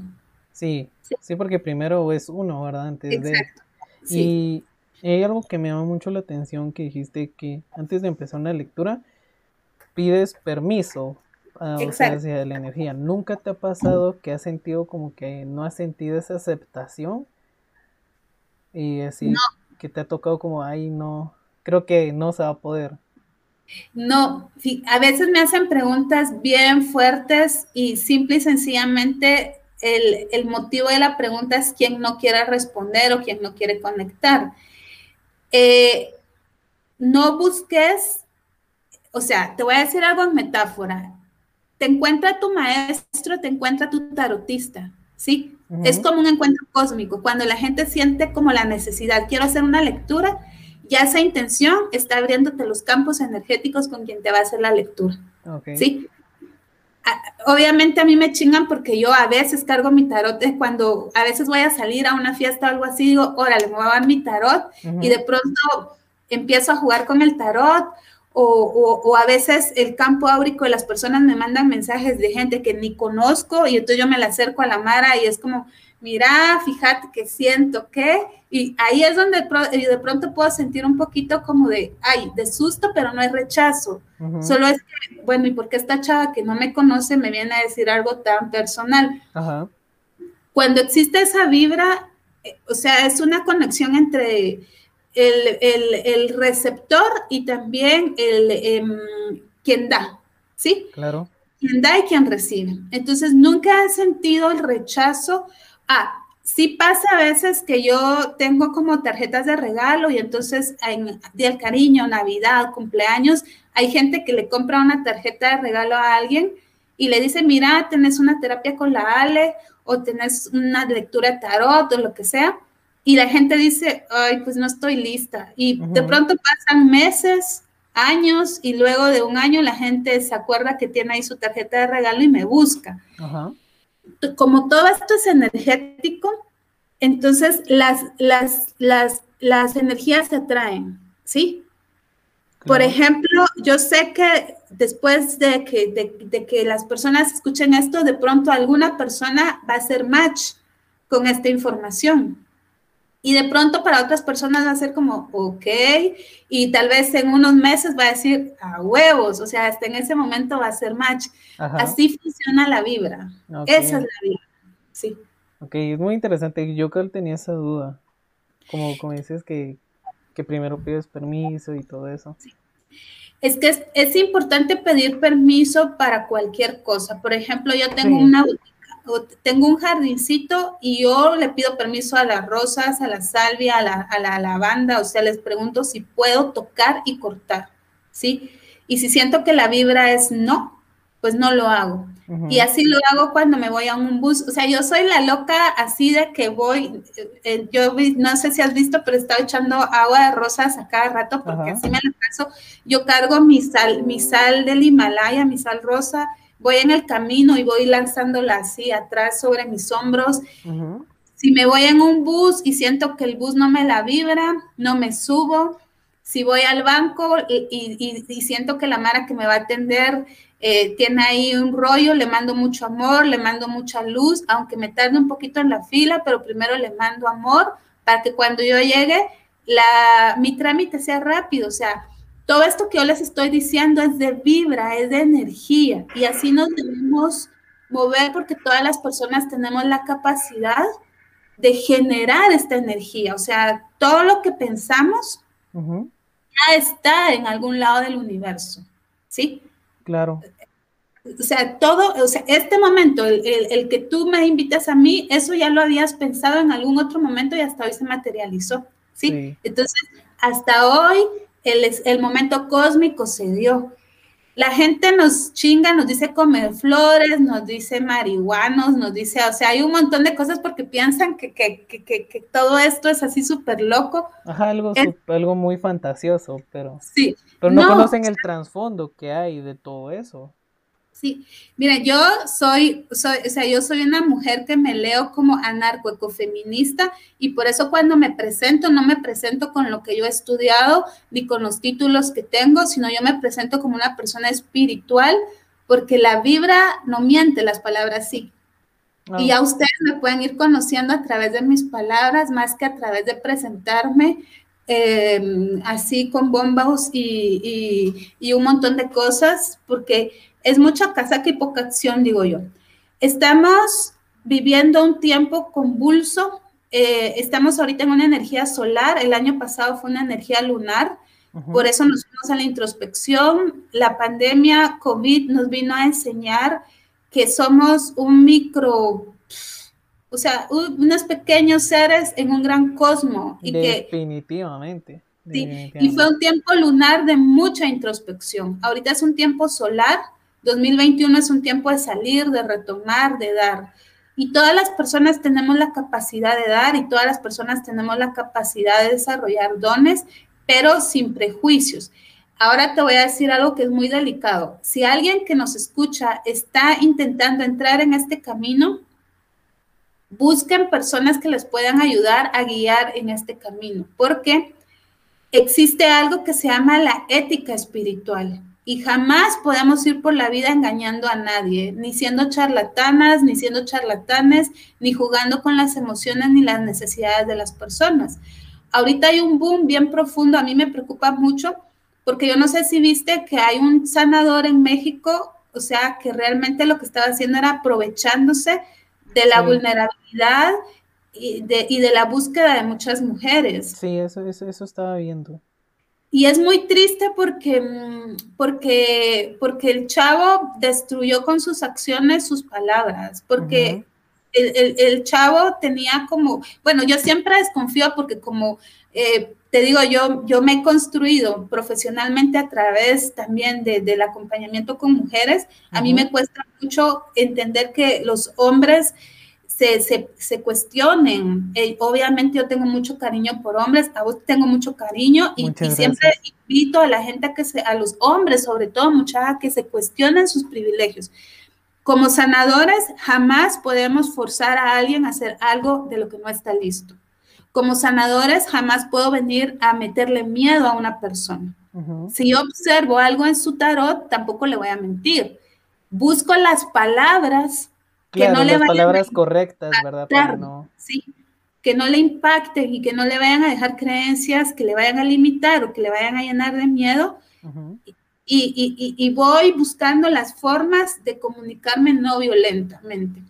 Sí, sí, sí porque primero es uno, ¿verdad? Antes Exacto. De... Sí. Y hay algo que me llama mucho la atención que dijiste que antes de empezar una lectura pides permiso ah, o sea, hacia la energía. ¿Nunca te ha pasado que has sentido como que no has sentido esa aceptación? Y así que te ha tocado como, ay, no, creo que no se va a poder. No, a veces me hacen preguntas bien fuertes y simple y sencillamente el, motivo de la pregunta es quién no quiere responder o quién no quiere conectar. Eh, no busques, o sea, te voy a decir algo en metáfora. Te encuentra tu maestro, te encuentra tu tarotista, ¿sí? Es como un encuentro cósmico, cuando la gente siente como la necesidad, quiero hacer una lectura, ya esa intención está abriéndote los campos energéticos con quien te va a hacer la lectura, ¿sí? Obviamente a mí me chingan porque yo a veces cargo mi tarot cuando a veces voy a salir a una fiesta o algo así, digo, órale, me voy a dar mi tarot y de pronto empiezo a jugar con el tarot o, o, a veces el campo áurico de las personas me mandan mensajes de gente que ni conozco y entonces yo me la acerco a la Mara y es como, mira, fíjate que siento que, y ahí es donde de pronto puedo sentir un poquito como de, ay, de susto, pero no hay rechazo. Solo es que, bueno, ¿y por qué esta chava que no me conoce me viene a decir algo tan personal? Cuando existe esa vibra, eh, o sea, es una conexión entre el, receptor y también el em, quien da, ¿sí? Claro. Quien da y quien recibe. Entonces, nunca he sentido el rechazo Ah, sí pasa a veces que yo tengo como tarjetas de regalo y entonces en Día del Cariño, Navidad, cumpleaños, hay gente que le compra una tarjeta de regalo a alguien y le dice, mira, tenés una terapia con la Ale o tenés una lectura de tarot o lo que sea. Y la gente dice, ay, pues no estoy lista. Y de pronto pasan meses, años y luego de un año la gente se acuerda que tiene ahí su tarjeta de regalo y me busca. Ajá como todo esto es energético, entonces las, las, las, las energías se atraen, ¿sí? Por ejemplo, yo sé que después de que, de, que las personas escuchen esto, de pronto alguna persona va a hacer match con esta información. Y de pronto para otras personas va a ser como, ok, y tal vez en unos meses va a decir, a huevos, o sea, hasta en ese momento va a ser match. Así funciona la vibra. Esa es la vibra, sí. Ok, es muy interesante. Yo creo que tenía esa duda. Como, como dices que, primero pides permiso y todo eso. Sí. Es que es, importante pedir permiso para cualquier cosa. Por ejemplo, yo tengo una tengo un jardincito y yo le pido permiso a las rosas, a la salvia, a la, lavanda, o sea, les pregunto si puedo tocar y cortar, ¿sí? Y si siento que la vibra es no, pues no lo hago. Y así lo hago cuando me voy a un bus. O sea, yo soy la loca así de que voy, eh, eh, yo no sé si has visto, pero estaba echando agua de rosas a cada rato porque así me la paso. Yo cargo mi sal, mi sal del Himalaya, mi sal rosa, voy en el camino y voy lanzándola así atrás sobre mis hombros. Si me voy en un bus y siento que el bus no me la vibra, no me subo. Si voy al banco y, siento que la Mara que me va a atender eh, tiene ahí un rollo, le mando mucho amor, le mando mucha luz, aunque me tarde un poquito en la fila, pero primero le mando amor para que cuando yo llegue, la, mi trámite sea rápido. O sea, todo esto que yo les estoy diciendo es de vibra, es de energía y así nos debemos mover porque todas las personas tenemos la capacidad de generar esta energía. O sea, todo lo que pensamos ya está en algún lado del universo. ¿Sí? Claro. O sea, todo, o sea, este momento, el, el, que tú me invitas a mí, eso ya lo habías pensado en algún otro momento y hasta hoy se materializó. sí. Entonces, hasta hoy el, el momento cósmico se dio. La gente nos chinga, nos dice comer flores, nos dice marihuanos, nos dice, o sea, hay un montón de cosas porque piensan que, que, que, que todo esto es así súper loco. Ajá, algo, algo muy fantasioso, pero, sí. pero no, conocen el trasfondo que hay de todo eso. Sí, mira, yo soy, soy, o sea, yo soy una mujer que me leo como anarcoecofeminista y por eso cuando me presento, no me presento con lo que yo he estudiado ni con los títulos que tengo, sino yo me presento como una persona espiritual, porque la vibra no miente, las palabras sí. Y a ustedes me pueden ir conociendo a través de mis palabras, más que a través de presentarme em, así con bombos y, y un montón de cosas, porque es mucha casaca y poca acción, digo yo. Estamos viviendo un tiempo convulso, eh, estamos ahorita en una energía solar, el año pasado fue una energía lunar, por eso nos fuimos a la introspección. La pandemia COVID nos vino a enseñar que somos un micro, o sea, unos pequeños seres en un gran cosmos. Y definitivamente. Sí, y fue un tiempo lunar de mucha introspección. Ahorita es un tiempo solar, 2021 es un tiempo de salir, de retomar, de dar. Y todas las personas tenemos la capacidad de dar y todas las personas tenemos la capacidad de desarrollar dones, pero sin prejuicios. Ahora te voy a decir algo que es muy delicado. Si alguien que nos escucha está intentando entrar en este camino, busquen personas que les puedan ayudar a guiar en este camino, porque existe algo que se llama la ética espiritual y jamás podemos ir por la vida engañando a nadie, ni siendo charlatanas, ni siendo charlatanes, ni jugando con las emociones ni las necesidades de las personas. Ahorita hay un boom bien profundo, a mí me preocupa mucho, porque yo no sé si viste que hay un sanador en México, o sea, que realmente lo que estaba haciendo era aprovechándose de la vulnerabilidad y de, la búsqueda de muchas mujeres. Sí, eso, eso, eso estaba viendo. Y es muy triste porque, mm, porque, porque el chavo destruyó con sus acciones sus palabras, porque el, chavo tenía como, bueno, yo siempre desconfío porque como eh, te digo, yo, yo me he construido profesionalmente a través también del acompañamiento con mujeres. A mí me cuesta mucho entender que los hombres se, cuestionen. Eh, obviamente yo tengo mucho cariño por hombres, a vos tengo mucho cariño y, siempre invito a la gente a que se, a los hombres sobre todo, muchas a que se cuestionen sus privilegios. Como sanadores, jamás podemos forzar a alguien a hacer algo de lo que no está listo. Como sanadores, jamás puedo venir a meterle miedo a una persona. Si yo observo algo en su tarot, tampoco le voy a mentir. Busco las palabras que no le las palabras correctas, ¿verdad? Sí, que no le impacten y que no le vayan a dejar creencias que le vayan a limitar o que le vayan a llenar de miedo. y, y, voy buscando las formas de comunicarme no violentamente.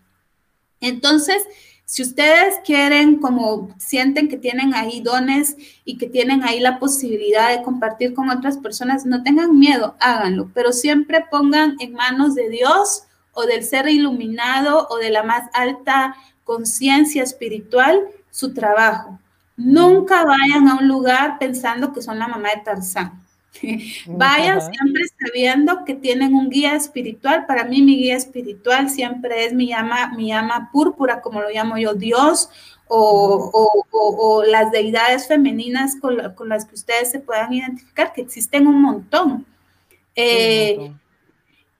Entonces, si ustedes quieren, como sienten que tienen ahí dones y que tienen ahí la posibilidad de compartir con otras personas, no tengan miedo, háganlo, pero siempre pongan en manos de Dios o del ser iluminado o de la más alta conciencia espiritual su trabajo. Nunca vayan a un lugar pensando que son la mamá de Tarzán. [laughs] Vayan siempre sabiendo que tienen un guía espiritual. Para mí mi guía espiritual siempre es mi llama, mi llama púrpura, como lo llamo yo, Dios, o, las deidades femeninas con, las que ustedes se puedan identificar, que existen un montón. Eh,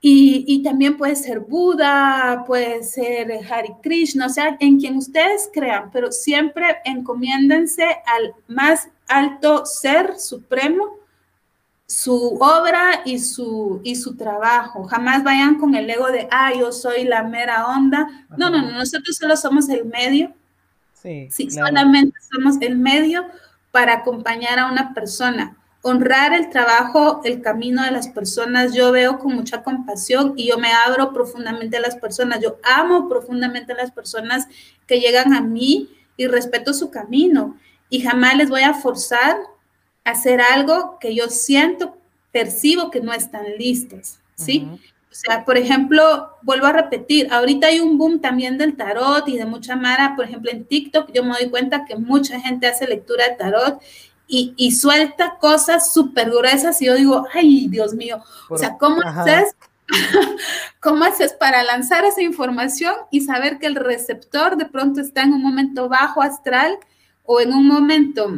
y, también puede ser Buda, puede ser Hari Krishna, o sea, en quien ustedes crean, pero siempre encomiéndense al más alto ser supremo, su obra y su, y su trabajo. Jamás vayan con el ego de, ah, yo soy la mera onda. No, no, no, nosotros solo somos el medio. Sí, sí solamente somos el medio para acompañar a una persona honrar el trabajo, el camino de las personas, yo veo con mucha compasión y yo me abro profundamente a las personas. Yo amo profundamente a las personas que llegan a mí y respeto su camino y jamás les voy a forzar a hacer algo que yo siento, percibo que no están listas, ¿sí? O sea, por ejemplo, vuelvo a repetir, ahorita hay un boom también del tarot y de mucha mara, por ejemplo, en TikTok yo me doy cuenta que mucha gente hace lectura de tarot y, suelta cosas súper gruesas y yo digo, ay, Dios mío, o sea, ¿cómo haces? [laughs] ¿Cómo haces para lanzar esa información y saber que el receptor de pronto está en un momento bajo astral o en un momento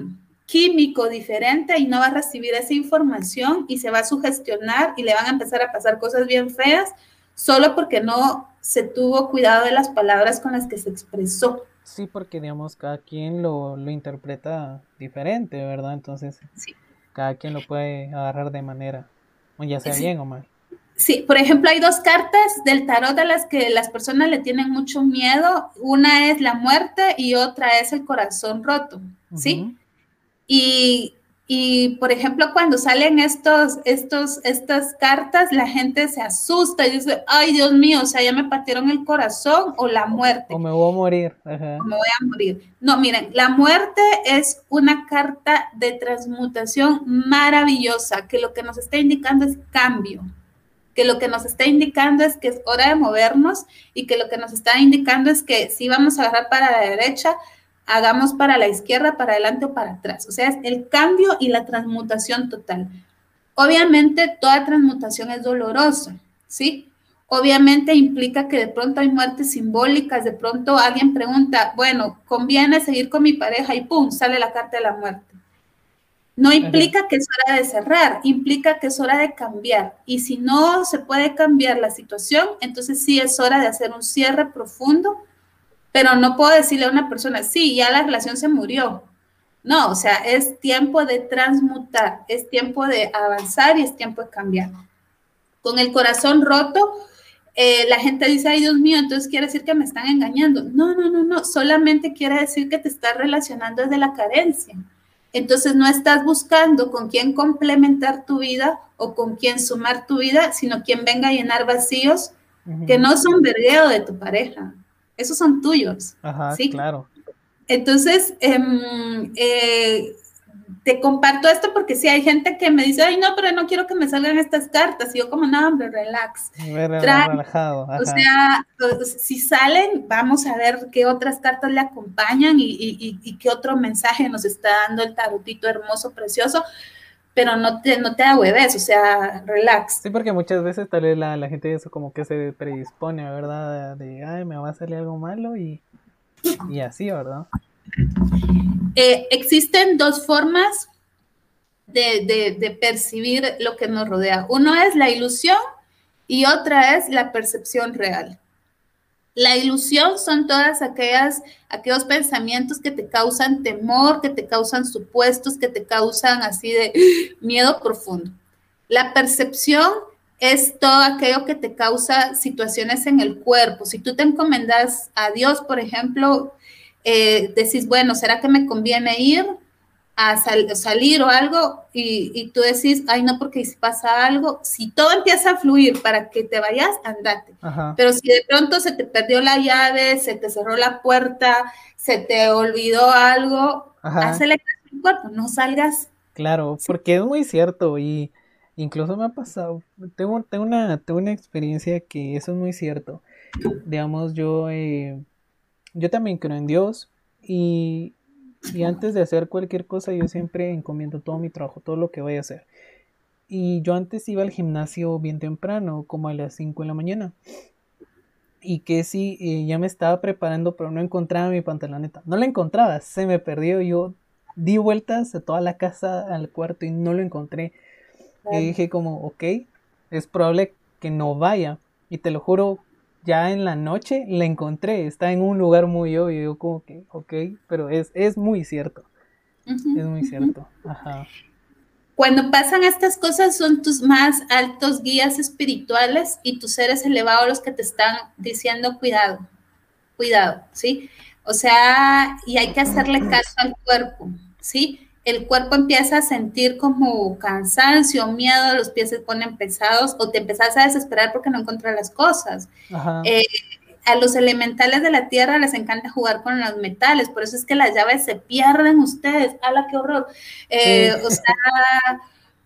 químico diferente y no va a recibir esa información y se va a sugestionar y le van a empezar a pasar cosas bien feas solo porque no se tuvo cuidado de las palabras con las que se expresó? Sí, porque digamos, cada quien lo, interpreta diferente, ¿verdad? Entonces, cada quien lo puede agarrar de manera, ya sea bien o mal. Sí, por ejemplo, hay dos cartas del tarot a las que las personas le tienen mucho miedo. Una es la muerte y otra es el corazón roto, ¿sí? y, Y, por ejemplo, cuando salen estos, estos, estas cartas, la gente se asusta y dice, ay, Dios mío, o sea, ya me partieron el corazón o la muerte. O me voy a morir. O me voy a morir. No, miren, la muerte es una carta de transmutación maravillosa, que lo que nos está indicando es cambio, que lo que nos está indicando es que es hora de movernos y que lo que nos está indicando es que si vamos a agarrar para la derecha, hagamos para la izquierda, para adelante o para atrás. O sea, es el cambio y la transmutación total. Obviamente, toda transmutación es dolorosa, ¿sí? Obviamente implica que de pronto hay muertes simbólicas, de pronto alguien pregunta, bueno, ¿conviene seguir con mi pareja? Y ¡pum! sale la carta de la muerte. No implica que es hora de cerrar, implica que es hora de cambiar. Y si no se puede cambiar la situación, entonces sí es hora de hacer un cierre profundo pero no puedo decirle a una persona, sí, ya la relación se murió. No, o sea, es tiempo de transmutar, es tiempo de avanzar y es tiempo de cambiar. Con el corazón roto, eh, la gente dice, ay Dios mío, entonces quiere decir que me están engañando. No, no, no, no, solamente quiere decir que te estás relacionando desde la carencia. Entonces no estás buscando con quién complementar tu vida o con quién sumar tu vida, sino quien venga a llenar vacíos que no son vergueo de tu pareja esos son tuyos. Ajá, ¿sí? claro. Entonces, em, eh, te comparto esto porque si hay gente que me dice, ay, no, pero no quiero que me salgan estas cartas. Y yo como, no, hombre, relax. relajado. O sea, si salen, vamos a ver qué otras cartas le acompañan y, y, qué otro mensaje nos está dando el tarotito hermoso, precioso pero no te, no te o sea, relax. Sí, porque muchas veces tal vez la, la gente eso como que se predispone, ¿verdad? De, ay, me va a salir algo malo y, y así, ¿verdad? Eh, existen dos formas de, de, de, percibir lo que nos rodea. Uno es la ilusión y otra es la percepción real. La ilusión son todas aquellas, aquellos pensamientos que te causan temor, que te causan supuestos, que te causan así de [gasps] miedo profundo. La percepción es todo aquello que te causa situaciones en el cuerpo. Si tú te encomendas a Dios, por ejemplo, eh, decís, bueno, ¿será que me conviene ir? A salir o algo y, tú decís, ay no, porque si pasa algo, si todo empieza a fluir para que te vayas, andate. Pero si de pronto se te perdió la llave, se te cerró la puerta, se te olvidó algo, hazle caso al cuerpo, no salgas. Claro, porque es muy cierto y incluso me ha pasado, tengo, tengo, una, tengo una experiencia que eso es muy cierto. Digamos, yo, eh, yo también creo en Dios y y antes de hacer cualquier cosa, yo siempre encomiendo todo mi trabajo, todo lo que voy a hacer. Y yo antes iba al gimnasio bien temprano, como a las 5 de la mañana. Y que sí, eh, ya me estaba preparando, pero no encontraba mi pantaloneta. No la encontraba, se me perdió. Yo di vueltas a toda la casa, al cuarto, y no lo encontré. Y dije como, ok, es probable que no vaya. Y te lo juro, ya en la noche la encontré, está en un lugar muy obvio, yo como que, ok, pero es, es muy cierto, es muy cierto, ajá. Cuando pasan estas cosas son tus más altos guías espirituales y tus seres elevados los que te están diciendo cuidado, cuidado, ¿sí? O sea, y hay que hacerle caso al cuerpo, ¿sí? El cuerpo empieza a sentir como cansancio, miedo, los pies se ponen pesados o te empezás a desesperar porque no encuentras las cosas. Eh, a los elementales de la tierra les encanta jugar con los metales, por eso es que las llaves se pierden ustedes. ¡Hala, qué horror! Eh, o sea,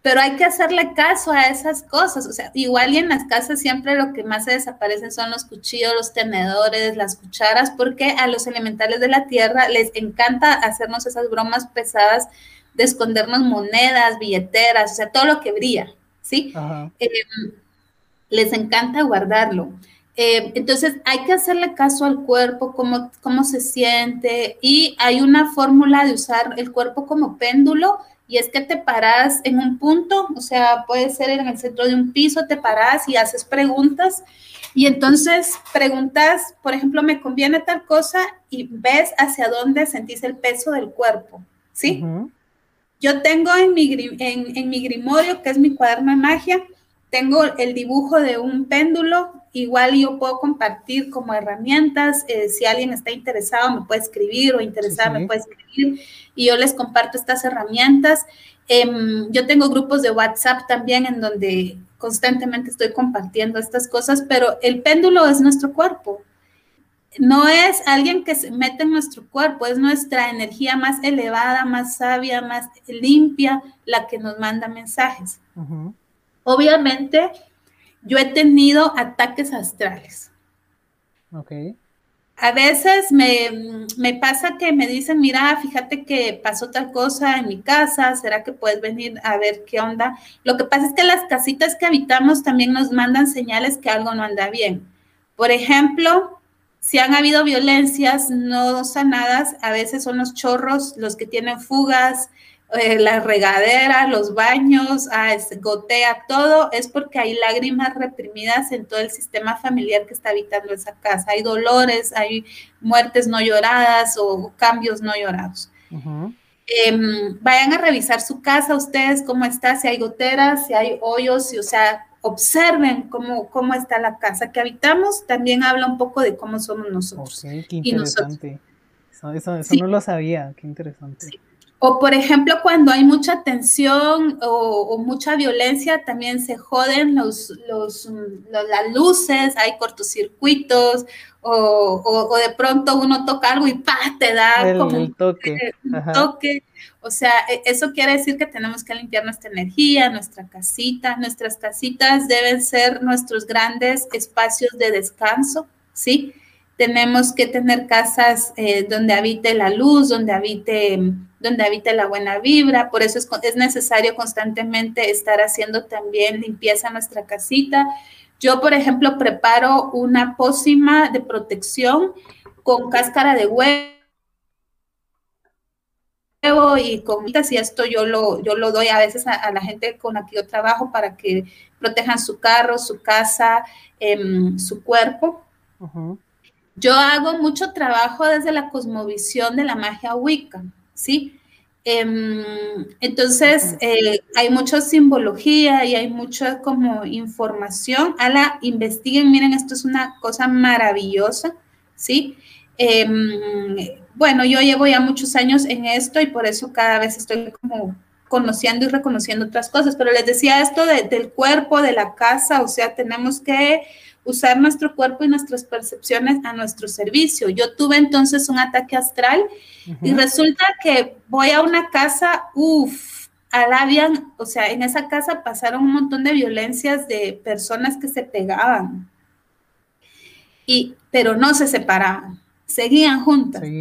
pero hay que hacerle caso a esas cosas. O sea, igual y en las casas siempre lo que más se desaparecen son los cuchillos, los tenedores, las cucharas, porque a los elementales de la tierra les encanta hacernos esas bromas pesadas de escondernos monedas, billeteras, o sea, todo lo que brilla, ¿sí? Eh, les encanta guardarlo. Eh, entonces hay que hacerle caso al cuerpo, cómo, cómo se siente, y hay una fórmula de usar el cuerpo como péndulo y es que te paras en un punto, o sea, puede ser en el centro de un piso, te paras y haces preguntas y entonces preguntas, por ejemplo, me conviene tal cosa y ves hacia dónde sentís el peso del cuerpo, ¿sí? Yo tengo en mi, en, en mi grimorio, que es mi cuaderno de magia, tengo el dibujo de un péndulo, igual yo puedo compartir como herramientas, eh, si alguien está interesado me puede escribir o interesado me puede escribir y yo les comparto estas herramientas Em, yo tengo grupos de WhatsApp también en donde constantemente estoy compartiendo estas cosas, pero el péndulo es nuestro cuerpo. No es alguien que se mete en nuestro cuerpo, es nuestra energía más elevada, más sabia, más limpia, la que nos manda mensajes. Obviamente, yo he tenido ataques astrales. Ok. A veces me, me, pasa que me dicen, mira, fíjate que pasó tal cosa en mi casa, ¿será que puedes venir a ver qué onda? Lo que pasa es que las casitas que habitamos también nos mandan señales que algo no anda bien. Por ejemplo, si han habido violencias no sanadas, a veces son los chorros los que tienen fugas, eh, la regadera, los baños, ah, gotea todo, es porque hay lágrimas reprimidas en todo el sistema familiar que está habitando esa casa. Hay dolores, hay muertes no lloradas o cambios no llorados. Em, vayan a revisar su casa ustedes, cómo está, si hay goteras, si hay hoyos, si, o sea, observen cómo, cómo está la casa que habitamos. También habla un poco de cómo somos nosotros. qué interesante. Eso, no lo sabía, qué interesante. O por ejemplo, cuando hay mucha tensión o, mucha violencia, también se joden los, los, las luces, hay cortocircuitos, o, de pronto uno toca algo y ¡pa! te da como un toque. Un toque. O sea, e, eso quiere decir que tenemos que limpiar nuestra energía, nuestra casita. Nuestras casitas deben ser nuestros grandes espacios de descanso, ¿sí? Tenemos que tener casas eh, donde habite la luz, donde habite donde habite la buena vibra, por eso es, es necesario constantemente estar haciendo también limpieza en nuestra casita. Yo, por ejemplo, preparo una pócima de protección con cáscara de huevo y con y esto yo lo, yo lo doy a veces a, la gente con la que yo trabajo para que protejan su carro, su casa, em, su cuerpo. Yo hago mucho trabajo desde la cosmovisión de la magia Wicca. ¿sí? Em, entonces, eh, hay mucha simbología y hay mucha como información. A la investiguen, miren, esto es una cosa maravillosa, ¿sí? Em, bueno, yo llevo ya muchos años en esto y por eso cada vez estoy como conociendo y reconociendo otras cosas, pero les decía esto del cuerpo, de la casa, o sea, tenemos que usar nuestro cuerpo y nuestras percepciones a nuestro servicio. Yo tuve entonces un ataque astral y resulta que voy a una casa, uff, alabian, o sea, en esa casa pasaron un montón de violencias de personas que se pegaban, y, pero no se separaban, seguían juntas. [laughs]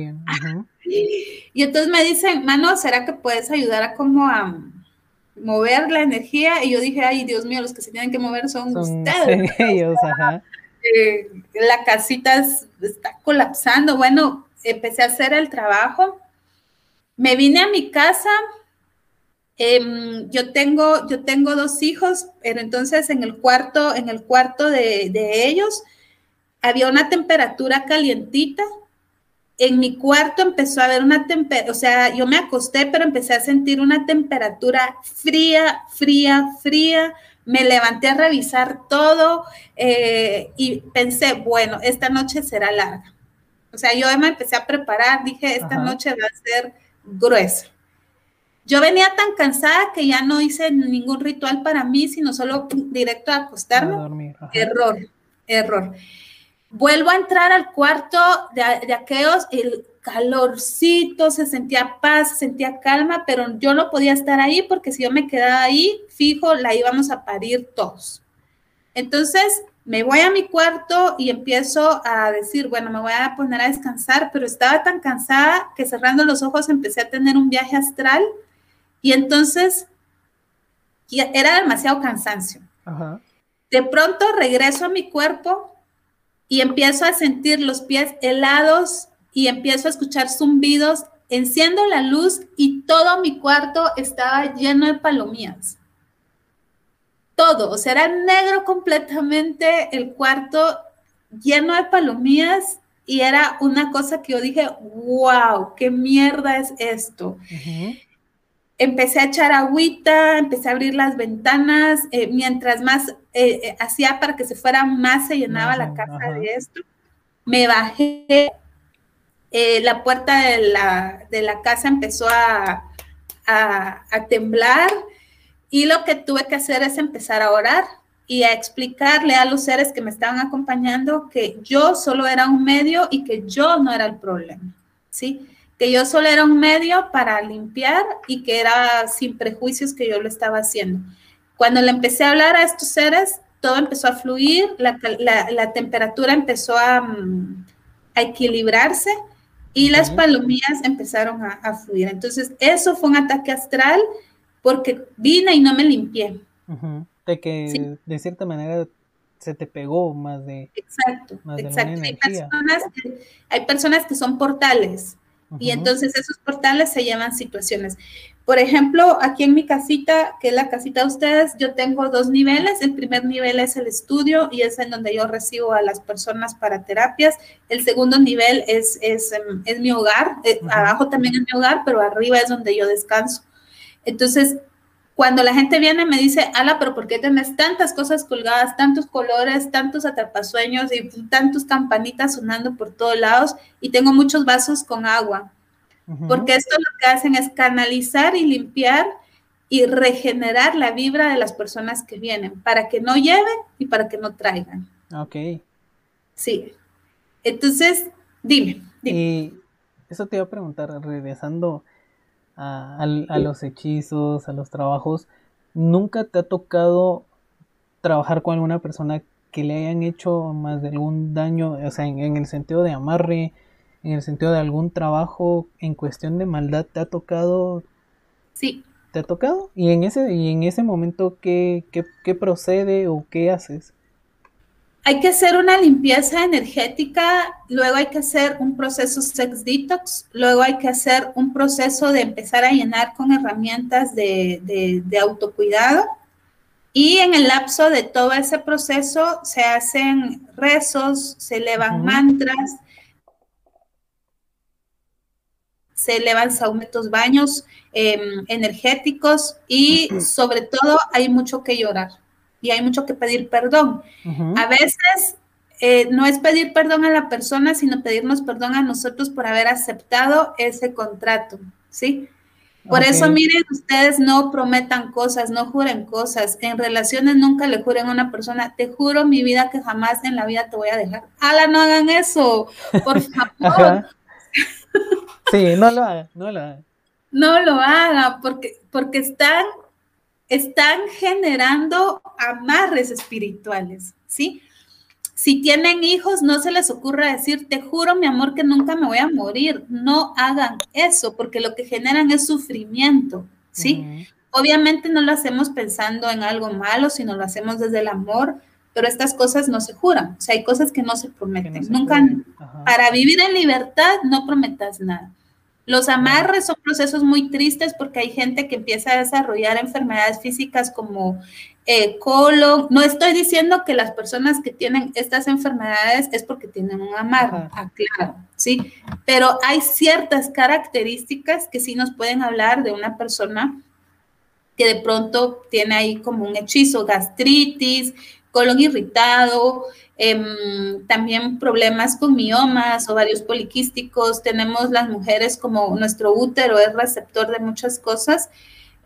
Y entonces me dicen, mano, ¿será que puedes ayudar a como a mover la energía? Y yo dije, ay, Dios mío, los que se tienen que mover son, ustedes. [laughs] Ellos, ajá. Eh, la casita está colapsando. Bueno, empecé a hacer el trabajo. Me vine a mi casa. Em, yo, tengo, yo tengo dos hijos, pero entonces en el cuarto, en el cuarto de, de ellos había una temperatura calientita. En mi cuarto empezó a haber una temperatura, o sea, yo me acosté, pero empecé a sentir una temperatura fría, fría, fría. Me levanté a revisar todo eh, y pensé, bueno, esta noche será larga. O sea, yo me empecé a preparar, dije, esta noche va a ser gruesa. Yo venía tan cansada que ya no hice ningún ritual para mí, sino solo directo a acostarme. error, error. Vuelvo a entrar al cuarto de, de aquellos, el calorcito, se sentía paz, se sentía calma, pero yo no podía estar ahí porque si yo me quedaba ahí, fijo, la íbamos a parir todos. Entonces, me voy a mi cuarto y empiezo a decir, bueno, me voy a poner a descansar, pero estaba tan cansada que cerrando los ojos empecé a tener un viaje astral y entonces era demasiado cansancio. De pronto regreso a mi cuerpo y empiezo a sentir los pies helados y empiezo a escuchar zumbidos, enciendo la luz y todo mi cuarto estaba lleno de palomías todo, o sea, era negro completamente el cuarto lleno de palomías y era una cosa que yo dije, wow, qué mierda es esto. Empecé a echar agüita, empecé a abrir las ventanas, eh, mientras más eh, eh, hacía para que se fuera más, se llenaba la casa de esto. Me bajé, la puerta de la, de la casa empezó a, a, a temblar y lo que tuve que hacer es empezar a orar y a explicarle a los seres que me estaban acompañando que yo solo era un medio y que yo no era el problema, ¿sí? Que yo solo era un medio para limpiar y que era sin prejuicios que yo lo estaba haciendo. Cuando le empecé a hablar a estos seres, todo empezó a fluir, la, temperatura empezó a, mm, a, equilibrarse y las palomillas empezaron a, fluir. Entonces, eso fue un ataque astral porque vine y no me limpié. De que de cierta manera se te pegó más de. Exacto, exacto. Hay personas, que, hay personas que son portales y entonces esos portales se llaman situaciones. Por ejemplo, aquí en mi casita, que es la casita de ustedes, yo tengo dos niveles. El primer nivel es el estudio y es en donde yo recibo a las personas para terapias. El segundo nivel es, es, em, es mi hogar. Eh, abajo también es mi hogar, pero arriba es donde yo descanso. Entonces, cuando la gente viene me dice, Ala, pero ¿por qué tenés tantas cosas colgadas, tantos colores, tantos atrapasueños y tantos campanitas sonando por todos lados? Y tengo muchos vasos con agua. Porque esto lo que hacen es canalizar y limpiar y regenerar la vibra de las personas que vienen, para que no lleven y para que no traigan. Ok. Sí. Entonces, dime. dime. Y eso te iba a preguntar, regresando a, los hechizos, a los trabajos, ¿nunca te ha tocado trabajar con alguna persona que le hayan hecho más de algún daño, o sea, en, el sentido de amarre, en el sentido de algún trabajo en cuestión de maldad, ¿te ha tocado? Sí. ¿Te ha tocado? ¿Y en ese, y en ese momento qué, qué, qué procede o qué haces? Hay que hacer una limpieza energética, luego hay que hacer un proceso sex detox, luego hay que hacer un proceso de empezar a llenar con herramientas de, autocuidado. Y en el lapso de todo ese proceso se hacen rezos, se elevan mantras, se elevan saumetos baños em, energéticos y sobre todo hay mucho que llorar y hay mucho que pedir perdón. A veces eh, no es pedir perdón a la persona, sino pedirnos perdón a nosotros por haber aceptado ese contrato, ¿sí? Por eso, miren, ustedes no prometan cosas, no juren cosas. En relaciones nunca le juren a una persona, te juro mi vida que jamás en la vida te voy a dejar. ¡Hala, no hagan eso! Por [laughs] favor. Sí, no lo hagan, no lo hagan. No lo hagan, porque, porque están están generando amarres espirituales, ¿sí? Si tienen hijos, no se les ocurra decir, te juro, mi amor, que nunca me voy a morir. No hagan eso, porque lo que generan es sufrimiento, ¿sí? Obviamente no lo hacemos pensando en algo malo, sino lo hacemos desde el amor, pero estas cosas no se juran. O sea, hay cosas que no se prometen. nunca, para vivir en libertad, no prometas nada. Los amarres son procesos muy tristes porque hay gente que empieza a desarrollar enfermedades físicas como eh, colon. No estoy diciendo que las personas que tienen estas enfermedades es porque tienen un amarre, claro, ¿sí? Pero hay ciertas características que sí nos pueden hablar de una persona que de pronto tiene ahí como un hechizo, gastritis, colon irritado, Em, también problemas con miomas, ovarios poliquísticos, tenemos las mujeres como nuestro útero es receptor de muchas cosas,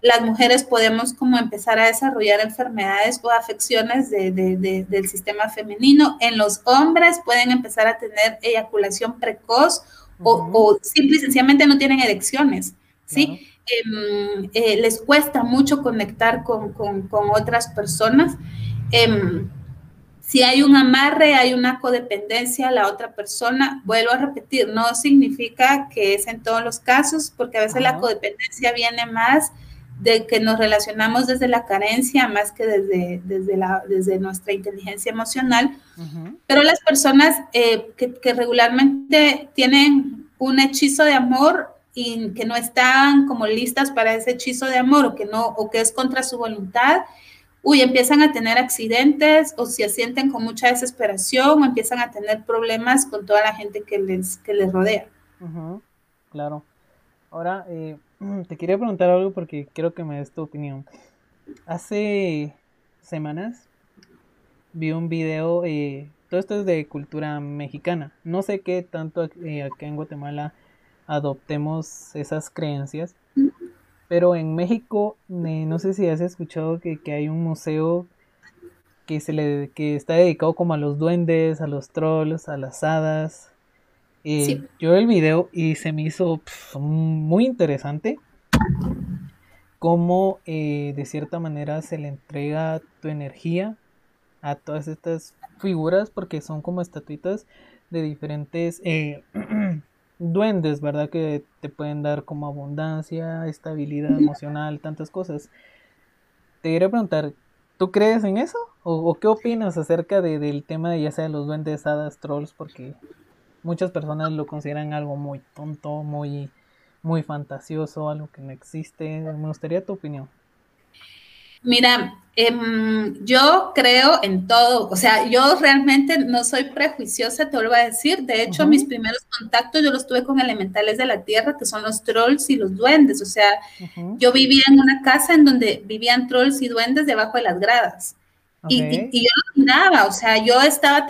las mujeres podemos como empezar a desarrollar enfermedades o afecciones del sistema femenino. En los hombres pueden empezar a tener eyaculación precoz o, simple y sencillamente no tienen erecciones, ¿sí? Em, eh, les cuesta mucho conectar con, otras personas. Em, si hay un amarre, hay una codependencia a la otra persona, vuelvo a repetir, no significa que es en todos los casos, porque a veces la codependencia viene más de que nos relacionamos desde la carencia más que desde, desde, la, desde nuestra inteligencia emocional. Pero las personas eh, que, que, regularmente tienen un hechizo de amor y que no están como listas para ese hechizo de amor o que, no, o que es contra su voluntad, uy, empiezan a tener accidentes o se sienten con mucha desesperación o empiezan a tener problemas con toda la gente que les, que les rodea. Claro. Ahora, eh, [clears throat] te quería preguntar algo porque quiero que me des tu opinión. Hace semanas vi un video, eh, todo esto es de cultura mexicana. No sé qué tanto eh, acá en Guatemala adoptemos esas creencias, Pero en México, eh, no sé si has escuchado que, que hay un museo que se le que está dedicado como a los duendes, a los trolls, a las hadas. Eh, Yo vi el video y se me hizo muy interesante cómo eh, de cierta manera se le entrega tu energía a todas estas figuras porque son como estatuitas de diferentes eh, [clears throat] duendes, ¿verdad? Que te pueden dar como abundancia, estabilidad emocional, tantas cosas. Te quería preguntar, ¿tú crees en eso? ¿O, qué opinas acerca de, del tema de ya sea los duendes, hadas, trolls? Porque muchas personas lo consideran algo muy tonto, muy, muy fantasioso, algo que no existe. Me gustaría tu opinión. Mira, em, yo creo en todo, o sea, yo realmente no soy prejuiciosa, te vuelvo a decir, de hecho, mis primeros contactos yo los tuve con elementales de la tierra, que son los trolls y los duendes, o sea, yo vivía en una casa en donde vivían trolls y duendes debajo de las gradas, y, yo lo miraba, o sea, yo estaba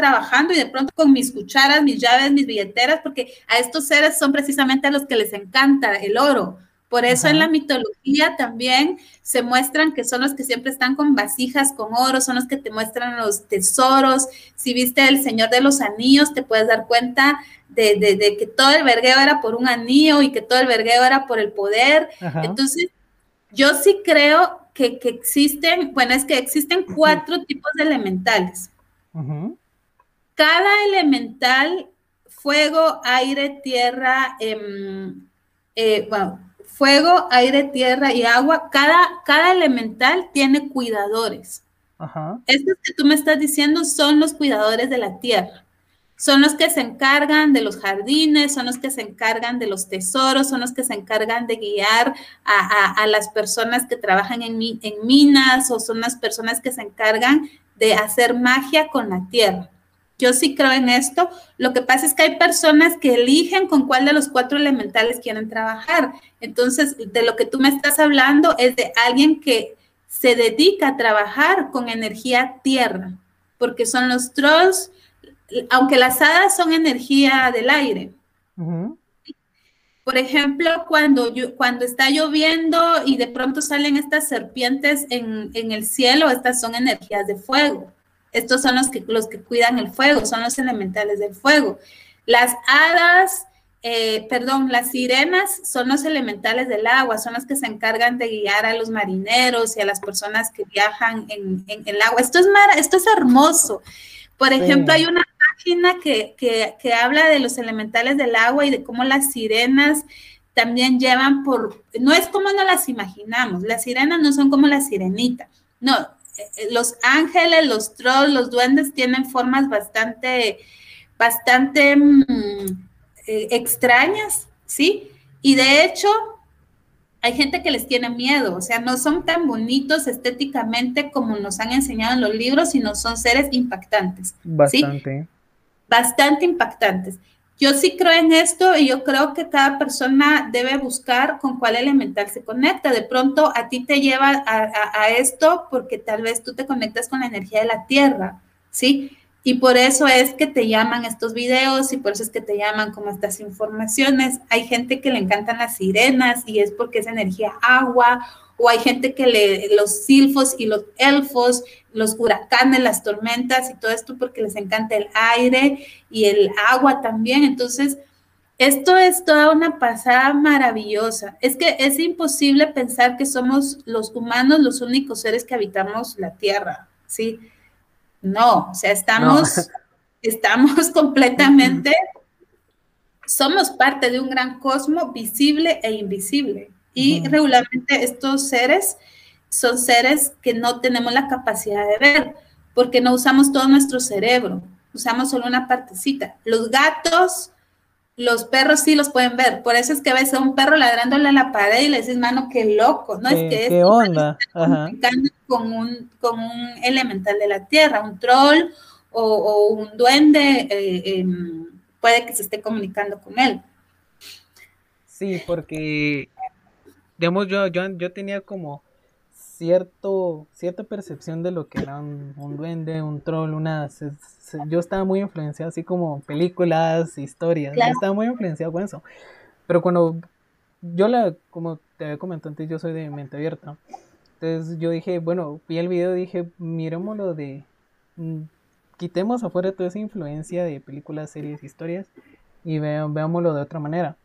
trabajando y de pronto con mis cucharas, mis llaves, mis billeteras, porque a estos seres son precisamente a los que les encanta el oro. Por eso en la mitología también se muestran que son los que siempre están con vasijas con oro, son los que te muestran los tesoros. Si viste El Señor de los Anillos, te puedes dar cuenta de, que todo el vergueo era por un anillo y que todo el vergueo era por el poder. Entonces, yo sí creo que, existen, bueno, es que existen cuatro tipos de elementales. Cada elemental, fuego, aire, tierra, em, eh, bueno, fuego, aire, tierra y agua, cada, cada elemental tiene cuidadores. Estos que tú me estás diciendo son los cuidadores de la tierra. Son los que se encargan de los jardines, son los que se encargan de los tesoros, son los que se encargan de guiar a, las personas que trabajan en, en minas o son las personas que se encargan de hacer magia con la tierra. Yo sí creo en esto. Lo que pasa es que hay personas que eligen con cuál de los cuatro elementales quieren trabajar. Entonces, de lo que tú me estás hablando es de alguien que se dedica a trabajar con energía tierra, porque son los trolls, aunque las hadas son energía del aire. Por ejemplo, cuando, cuando está lloviendo y de pronto salen estas serpientes en, en el cielo, estas son energías de fuego. Estos son los que, los que cuidan el fuego, son los elementales del fuego. Las hadas, eh, perdón, las sirenas son los elementales del agua, son las que se encargan de guiar a los marineros y a las personas que viajan en, el agua. Esto es, esto es hermoso. Por ejemplo, hay una página que, que habla de los elementales del agua y de cómo las sirenas también llevan por, no es como no las imaginamos, las sirenas no son como la sirenita, no, los ángeles, los trolls, los duendes tienen formas bastante, bastante mm, eh, extrañas, ¿sí? Y de hecho, hay gente que les tiene miedo, o sea, no son tan bonitos estéticamente como nos han enseñado en los libros, sino son seres impactantes. Bastante. Bastante impactantes. Yo sí creo en esto y yo creo que cada persona debe buscar con cuál elemental se conecta. De pronto a ti te lleva a, esto porque tal vez tú te conectas con la energía de la tierra, ¿sí? Y por eso es que te llaman estos videos y por eso es que te llaman como estas informaciones. Hay gente que le encantan las sirenas y es porque es energía agua o hay gente que le, los silfos y los elfos, los huracanes, las tormentas y todo esto porque les encanta el aire y el agua también. Entonces, esto es toda una pasada maravillosa. Es que es imposible pensar que somos los humanos los únicos seres que habitamos la Tierra, ¿sí? No, o sea, estamos, [laughs] estamos [laughs] completamente, somos parte de un gran cosmos visible e invisible. Y regularmente estos seres son seres que no tenemos la capacidad de ver porque no usamos todo nuestro cerebro, usamos solo una partecita. Los gatos, los perros sí los pueden ver, por eso es que ves a un perro ladrándole a la pared y le dices, mano, qué loco, ¿no? es que ¿qué onda? Con un, con un elemental de la tierra, un troll o, un duende, eh, em, puede que se esté comunicando con él. Sí, porque digamos, yo, yo, yo tenía como cierto, cierta percepción de lo que era un, duende, un troll, una... yo estaba muy influenciado, así como películas, historias, yo estaba muy influenciado con eso. Pero cuando yo la, como te había comentado antes, yo soy de mente abierta. Entonces yo dije, bueno, vi el video y dije, miremoslo de... Mm, quitemos afuera toda esa influencia de películas, series, historias y veámoslo de otra manera.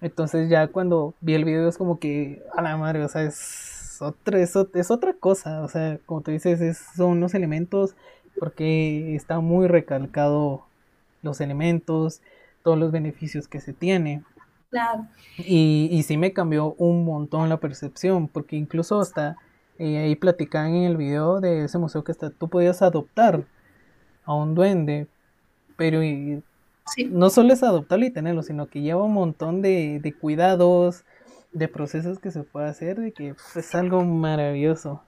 Entonces ya cuando vi el video es como que, a la madre, o sea, es otra, es, es otra cosa, o sea, como tú dices, son unos elementos porque está muy recalcado los elementos, todos los beneficios que se tiene. Claro. Y, y sí me cambió un montón la percepción, porque incluso hasta eh, ahí platicaban en el video de ese museo que está, tú podías adoptar a un duende, pero no solo es adoptarlo y tenerlo, sino que lleva un montón de, de cuidados, de procesos que se puede hacer, de que es algo maravilloso.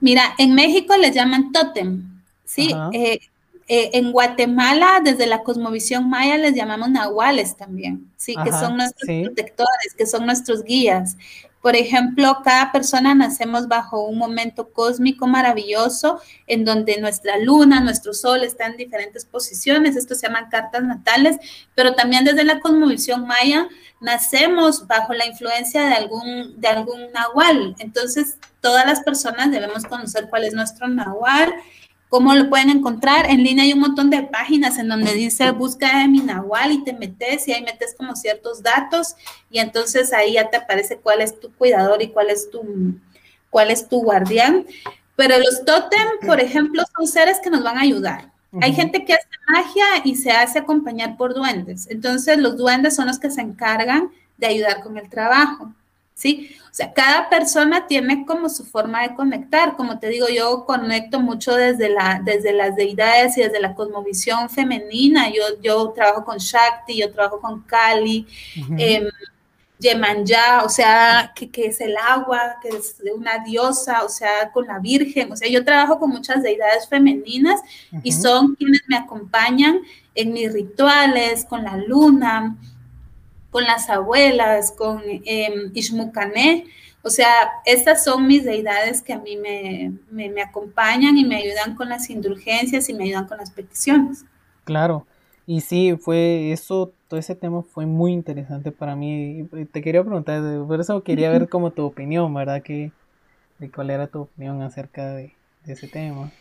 Mira, en México le llaman tótem, ¿sí? Eh, eh, en Guatemala, desde la cosmovisión maya, les llamamos nahuales también, ¿sí? que son nuestros protectores, que son nuestros guías. Por ejemplo, cada persona nacemos bajo un momento cósmico maravilloso en donde nuestra luna, nuestro sol están en diferentes posiciones. Esto se llaman cartas natales, pero también desde la cosmovisión maya nacemos bajo la influencia de algún, de algún nahual. Entonces, todas las personas debemos conocer cuál es nuestro nahual ¿Cómo lo pueden encontrar? En línea hay un montón de páginas en donde dice busca de mi Nahual y te metes y ahí metes como ciertos datos y entonces ahí ya te aparece cuál es tu cuidador y cuál es tu, cuál es tu guardián. Pero los tótem, por ejemplo, son seres que nos van a ayudar. Hay gente que hace magia y se hace acompañar por duendes. Entonces los duendes son los que se encargan de ayudar con el trabajo. ¿sí? O sea, cada persona tiene como su forma de conectar. Como te digo, yo conecto mucho desde, la, desde las deidades y desde la cosmovisión femenina. Yo, yo trabajo con Shakti, yo trabajo con Kali, uh Yemanja, o sea, que, es el agua, que es una diosa, o sea, con la Virgen. O sea, yo trabajo con muchas deidades femeninas y son quienes me acompañan en mis rituales, con la luna, con las abuelas, con eh, O sea, estas son mis deidades que a mí me, acompañan y me ayudan con las indulgencias y me ayudan con las peticiones. Claro, y sí, fue eso, todo ese tema fue muy interesante para mí. Te quería preguntar, por eso quería ver como tu opinión, ¿verdad? Que, de cuál era tu opinión acerca de ese tema.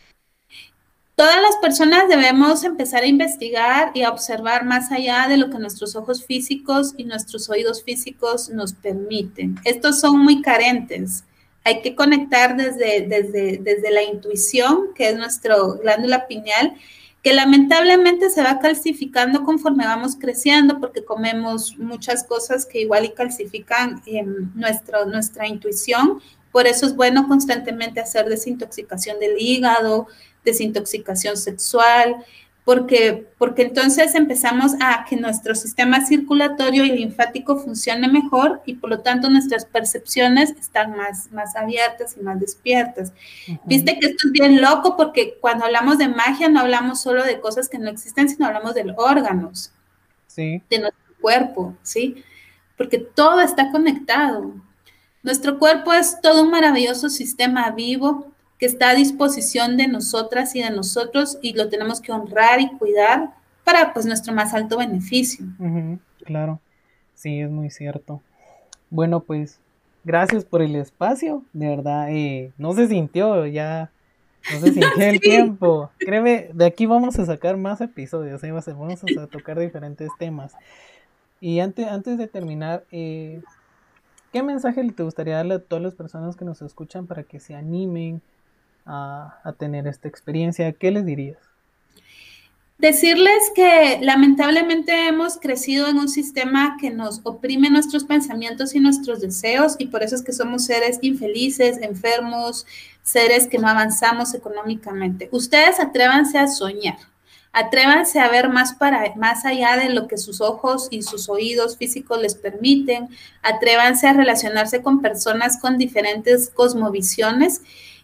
Todas las personas debemos empezar a investigar y a observar más allá de lo que nuestros ojos físicos y nuestros oídos físicos nos permiten. Estos son muy carentes. Hay que conectar desde, desde, desde la intuición, que es nuestra glándula pineal, que lamentablemente se va calcificando conforme vamos creciendo porque comemos muchas cosas que igual y calcifican nuestro, nuestra intuición. Por eso es bueno constantemente hacer desintoxicación del hígado, desintoxicación sexual, porque, porque entonces empezamos a que nuestro sistema circulatorio y linfático funcione mejor y por lo tanto nuestras percepciones están más, más abiertas y más despiertas. Viste que esto es bien loco porque cuando hablamos de magia no hablamos solo de cosas que no existen, sino hablamos de órganos, sí. de nuestro cuerpo, ¿sí? Porque todo está conectado. Nuestro cuerpo es todo un maravilloso sistema vivo que está a disposición de nosotras y de nosotros y lo tenemos que honrar y cuidar para pues nuestro más alto beneficio. claro, sí, es muy cierto. Bueno, pues gracias por el espacio, de verdad, eh, no se sintió ya, no se [laughs] sintió el tiempo. Créeme, de aquí vamos a sacar más episodios, ¿eh? vamos a tocar diferentes temas. Y antes, antes de terminar, eh, ¿qué mensaje te gustaría darle a todas las personas que nos escuchan para que se animen, a, tener esta experiencia, ¿qué les dirías? Decirles que lamentablemente hemos crecido en un sistema que nos oprime nuestros pensamientos y nuestros deseos y por eso es que somos seres infelices, enfermos, seres que no avanzamos económicamente. Ustedes atrévanse a soñar, atrévanse a ver más, para, más allá de lo que sus ojos y sus oídos físicos les permiten, atrévanse a relacionarse con personas con diferentes cosmovisiones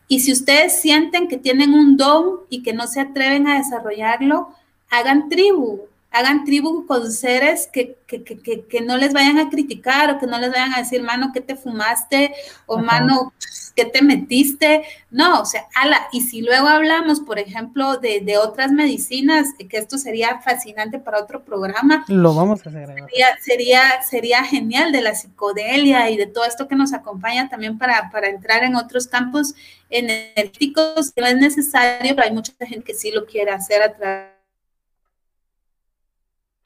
y si ustedes sienten que tienen un don y que no se atreven a desarrollarlo, hagan tribu, hagan tribu con seres que, que, que, que, no les vayan a criticar o que no les vayan a decir, mano, ¿qué te fumaste? O mano, ¿qué te metiste? No, o sea, ala, y si luego hablamos, por ejemplo, de, de, otras medicinas, que esto sería fascinante para otro programa. Lo vamos a hacer. Sería, sería, sería genial de la psicodelia y de todo esto que nos acompaña también para, para entrar en otros campos energéticos, no es necesario, pero hay mucha gente que sí lo quiere hacer a través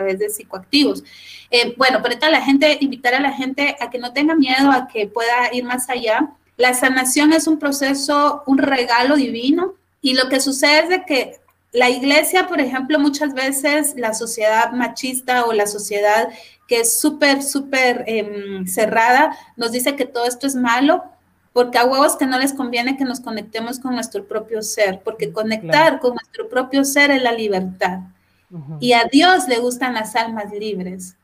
través de psicoactivos. Eh, bueno, pero la gente, invitar a la gente a que no tenga miedo, a que pueda ir más allá. La sanación es un proceso, un regalo divino y lo que sucede es de que la iglesia, por ejemplo, muchas veces la sociedad machista o la sociedad que es súper, súper em, cerrada, nos dice que todo esto es malo, porque a huevos que no les conviene que nos conectemos con nuestro propio ser, porque conectar con nuestro propio ser es la libertad. Y a Dios le gustan las almas libres.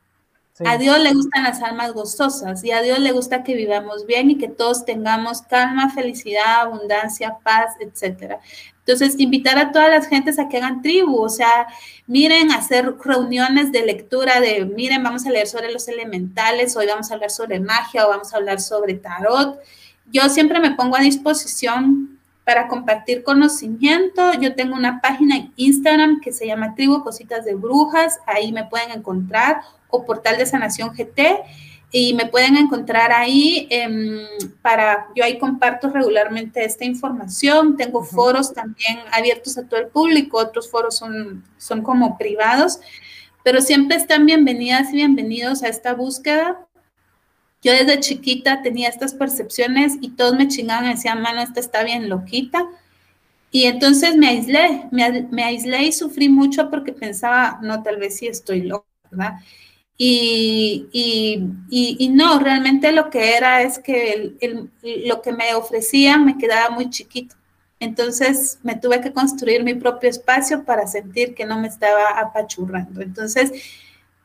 A Dios le gustan las almas gozosas y a Dios le gusta que vivamos bien y que todos tengamos calma, felicidad, abundancia, paz, etcétera. Entonces, invitar a todas las gentes a que hagan tribu, o sea, miren, hacer reuniones de lectura de, miren, vamos a leer sobre los elementales, hoy vamos a hablar sobre magia o vamos a hablar sobre tarot. Yo siempre me pongo a disposición para compartir conocimiento. Yo tengo una página en Instagram que se llama Tribu Cositas de Brujas, ahí me pueden encontrar, o Portal de Sanación GT, y me pueden encontrar ahí em, para, yo ahí comparto regularmente esta información, tengo foros también abiertos a todo el público, otros foros son, son como privados, pero siempre están bienvenidas y bienvenidos a esta búsqueda yo desde chiquita tenía estas percepciones y todos me chingaban y decían, mano, esta está bien loquita. Y entonces me aislé, me, aislé y sufrí mucho porque pensaba, no, tal vez sí estoy loca, ¿verdad? Y, y, no, realmente lo que era es que lo que me ofrecían me quedaba muy chiquito. Entonces me tuve que construir mi propio espacio para sentir que no me estaba apachurrando. Entonces,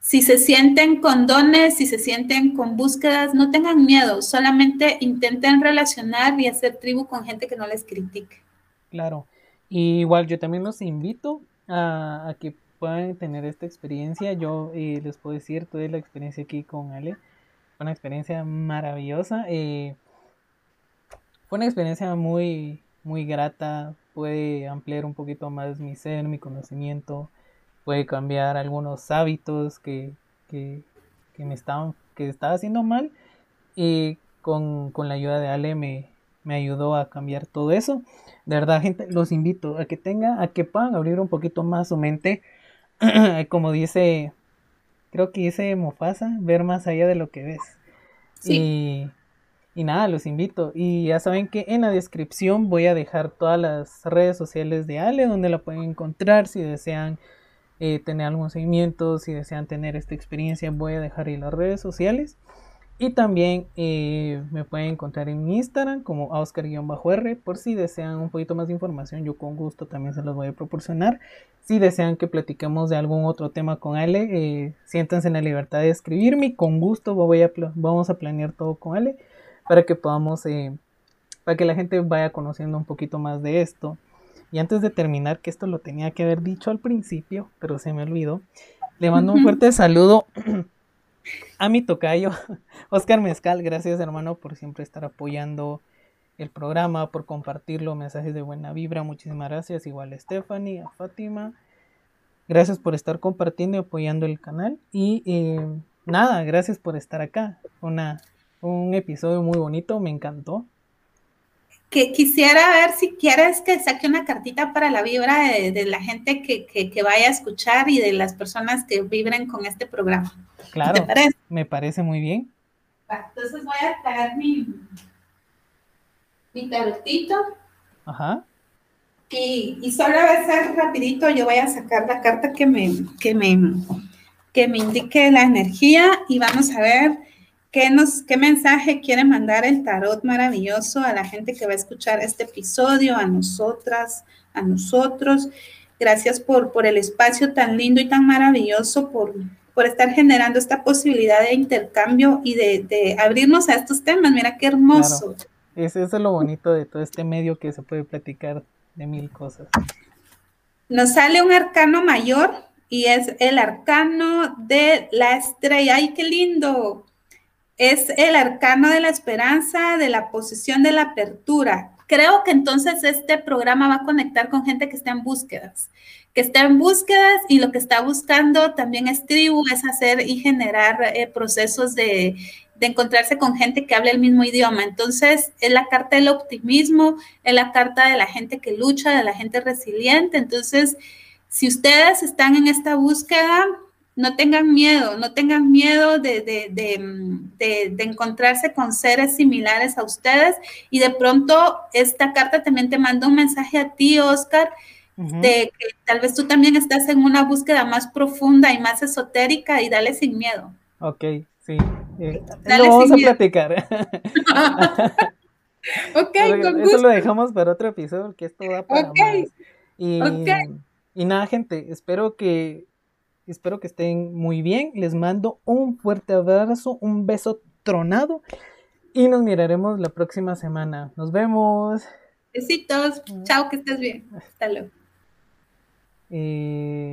si se sienten con dones, si se sienten con búsquedas, no tengan miedo, solamente intenten relacionar y hacer tribu con gente que no les critique. Claro, y igual yo también los invito a, que puedan tener esta experiencia. Yo eh, les puedo decir, tuve la experiencia aquí con Ale, fue una experiencia maravillosa. Eh, fue una experiencia muy, muy grata, puede ampliar un poquito más mi ser, mi conocimiento puede cambiar algunos hábitos que, que, me estaban, que estaba haciendo mal y con, la ayuda de Ale me, me ayudó a cambiar todo eso. De verdad, gente, los invito a que tengan, a que puedan abrir un poquito más su mente. [clears throat] Como dice, creo que dice Mofasa, ver más allá de lo que ves. Y, y, nada, los invito. Y ya saben que en la descripción voy a dejar todas las redes sociales de Ale, donde la pueden encontrar si desean eh, tener algún seguimiento, si desean tener esta experiencia, voy a dejar ahí las redes sociales. Y también eh, me pueden encontrar en Instagram como Oscar-R por si desean un poquito más de información, yo con gusto también se los voy a proporcionar. Si desean que platiquemos de algún otro tema con Ale, eh, siéntanse en la libertad de escribirme con gusto voy a vamos a planear todo con Ale para que podamos, para que la gente vaya conociendo un poquito más de esto. Y antes de terminar, que esto lo tenía que haber dicho al principio, pero se me olvidó, le mando un fuerte saludo a mi tocayo, [laughs] Oscar Mezcal. Gracias, hermano, por siempre estar apoyando el programa, por compartir los mensajes de buena vibra. Muchísimas gracias. Igual a Stephanie, a Fátima. Gracias por estar compartiendo y apoyando el canal. Y eh, nada, gracias por estar acá. Una, un episodio muy bonito, me encantó que quisiera ver si quieres que saque una cartita para la vibra de, la gente que, vaya a escuchar y de las personas que vibren con este programa. Claro, ¿Te parece? me parece muy bien. Entonces voy a traer mi, mi tarotito. Ajá. Y, y, solo a ser rapidito, yo voy a sacar la carta que me, que me, que me indique la energía y vamos a ver ¿Qué, nos, ¿Qué mensaje quiere mandar el tarot maravilloso a la gente que va a escuchar este episodio, a nosotras, a nosotros? Gracias por, por el espacio tan lindo y tan maravilloso, por, por estar generando esta posibilidad de intercambio y de, abrirnos a estos temas. Mira qué hermoso. Eso es lo bonito de todo este medio que se puede platicar de mil cosas. Nos sale un arcano mayor y es el arcano de la estrella. ¡Ay, qué lindo! Es el arcano de la esperanza, de la posición de la apertura. Creo que entonces este programa va a conectar con gente que está en búsquedas, que está en búsquedas y lo que está buscando también es tribu, es hacer y generar eh, procesos de, de encontrarse con gente que hable el mismo idioma. Entonces, es la carta del optimismo, es la carta de la gente que lucha, de la gente resiliente. Entonces, si ustedes están en esta búsqueda, no tengan miedo, no tengan miedo de, encontrarse con seres similares a ustedes. Y de pronto esta carta también te manda un mensaje a ti, Oscar, de que tal vez tú también estás en una búsqueda más profunda y más esotérica y dale sin miedo. Ok, sí. Eh, lo vamos a platicar. [laughs] [laughs] ok, Eso lo dejamos para otro episodio porque esto va para más. Y, y nada, gente, espero que espero que estén muy bien. Les mando un fuerte abrazo, un beso tronado y nos miraremos la próxima semana. Nos vemos. Besitos. Chao, que estés bien. Hasta luego. Eh...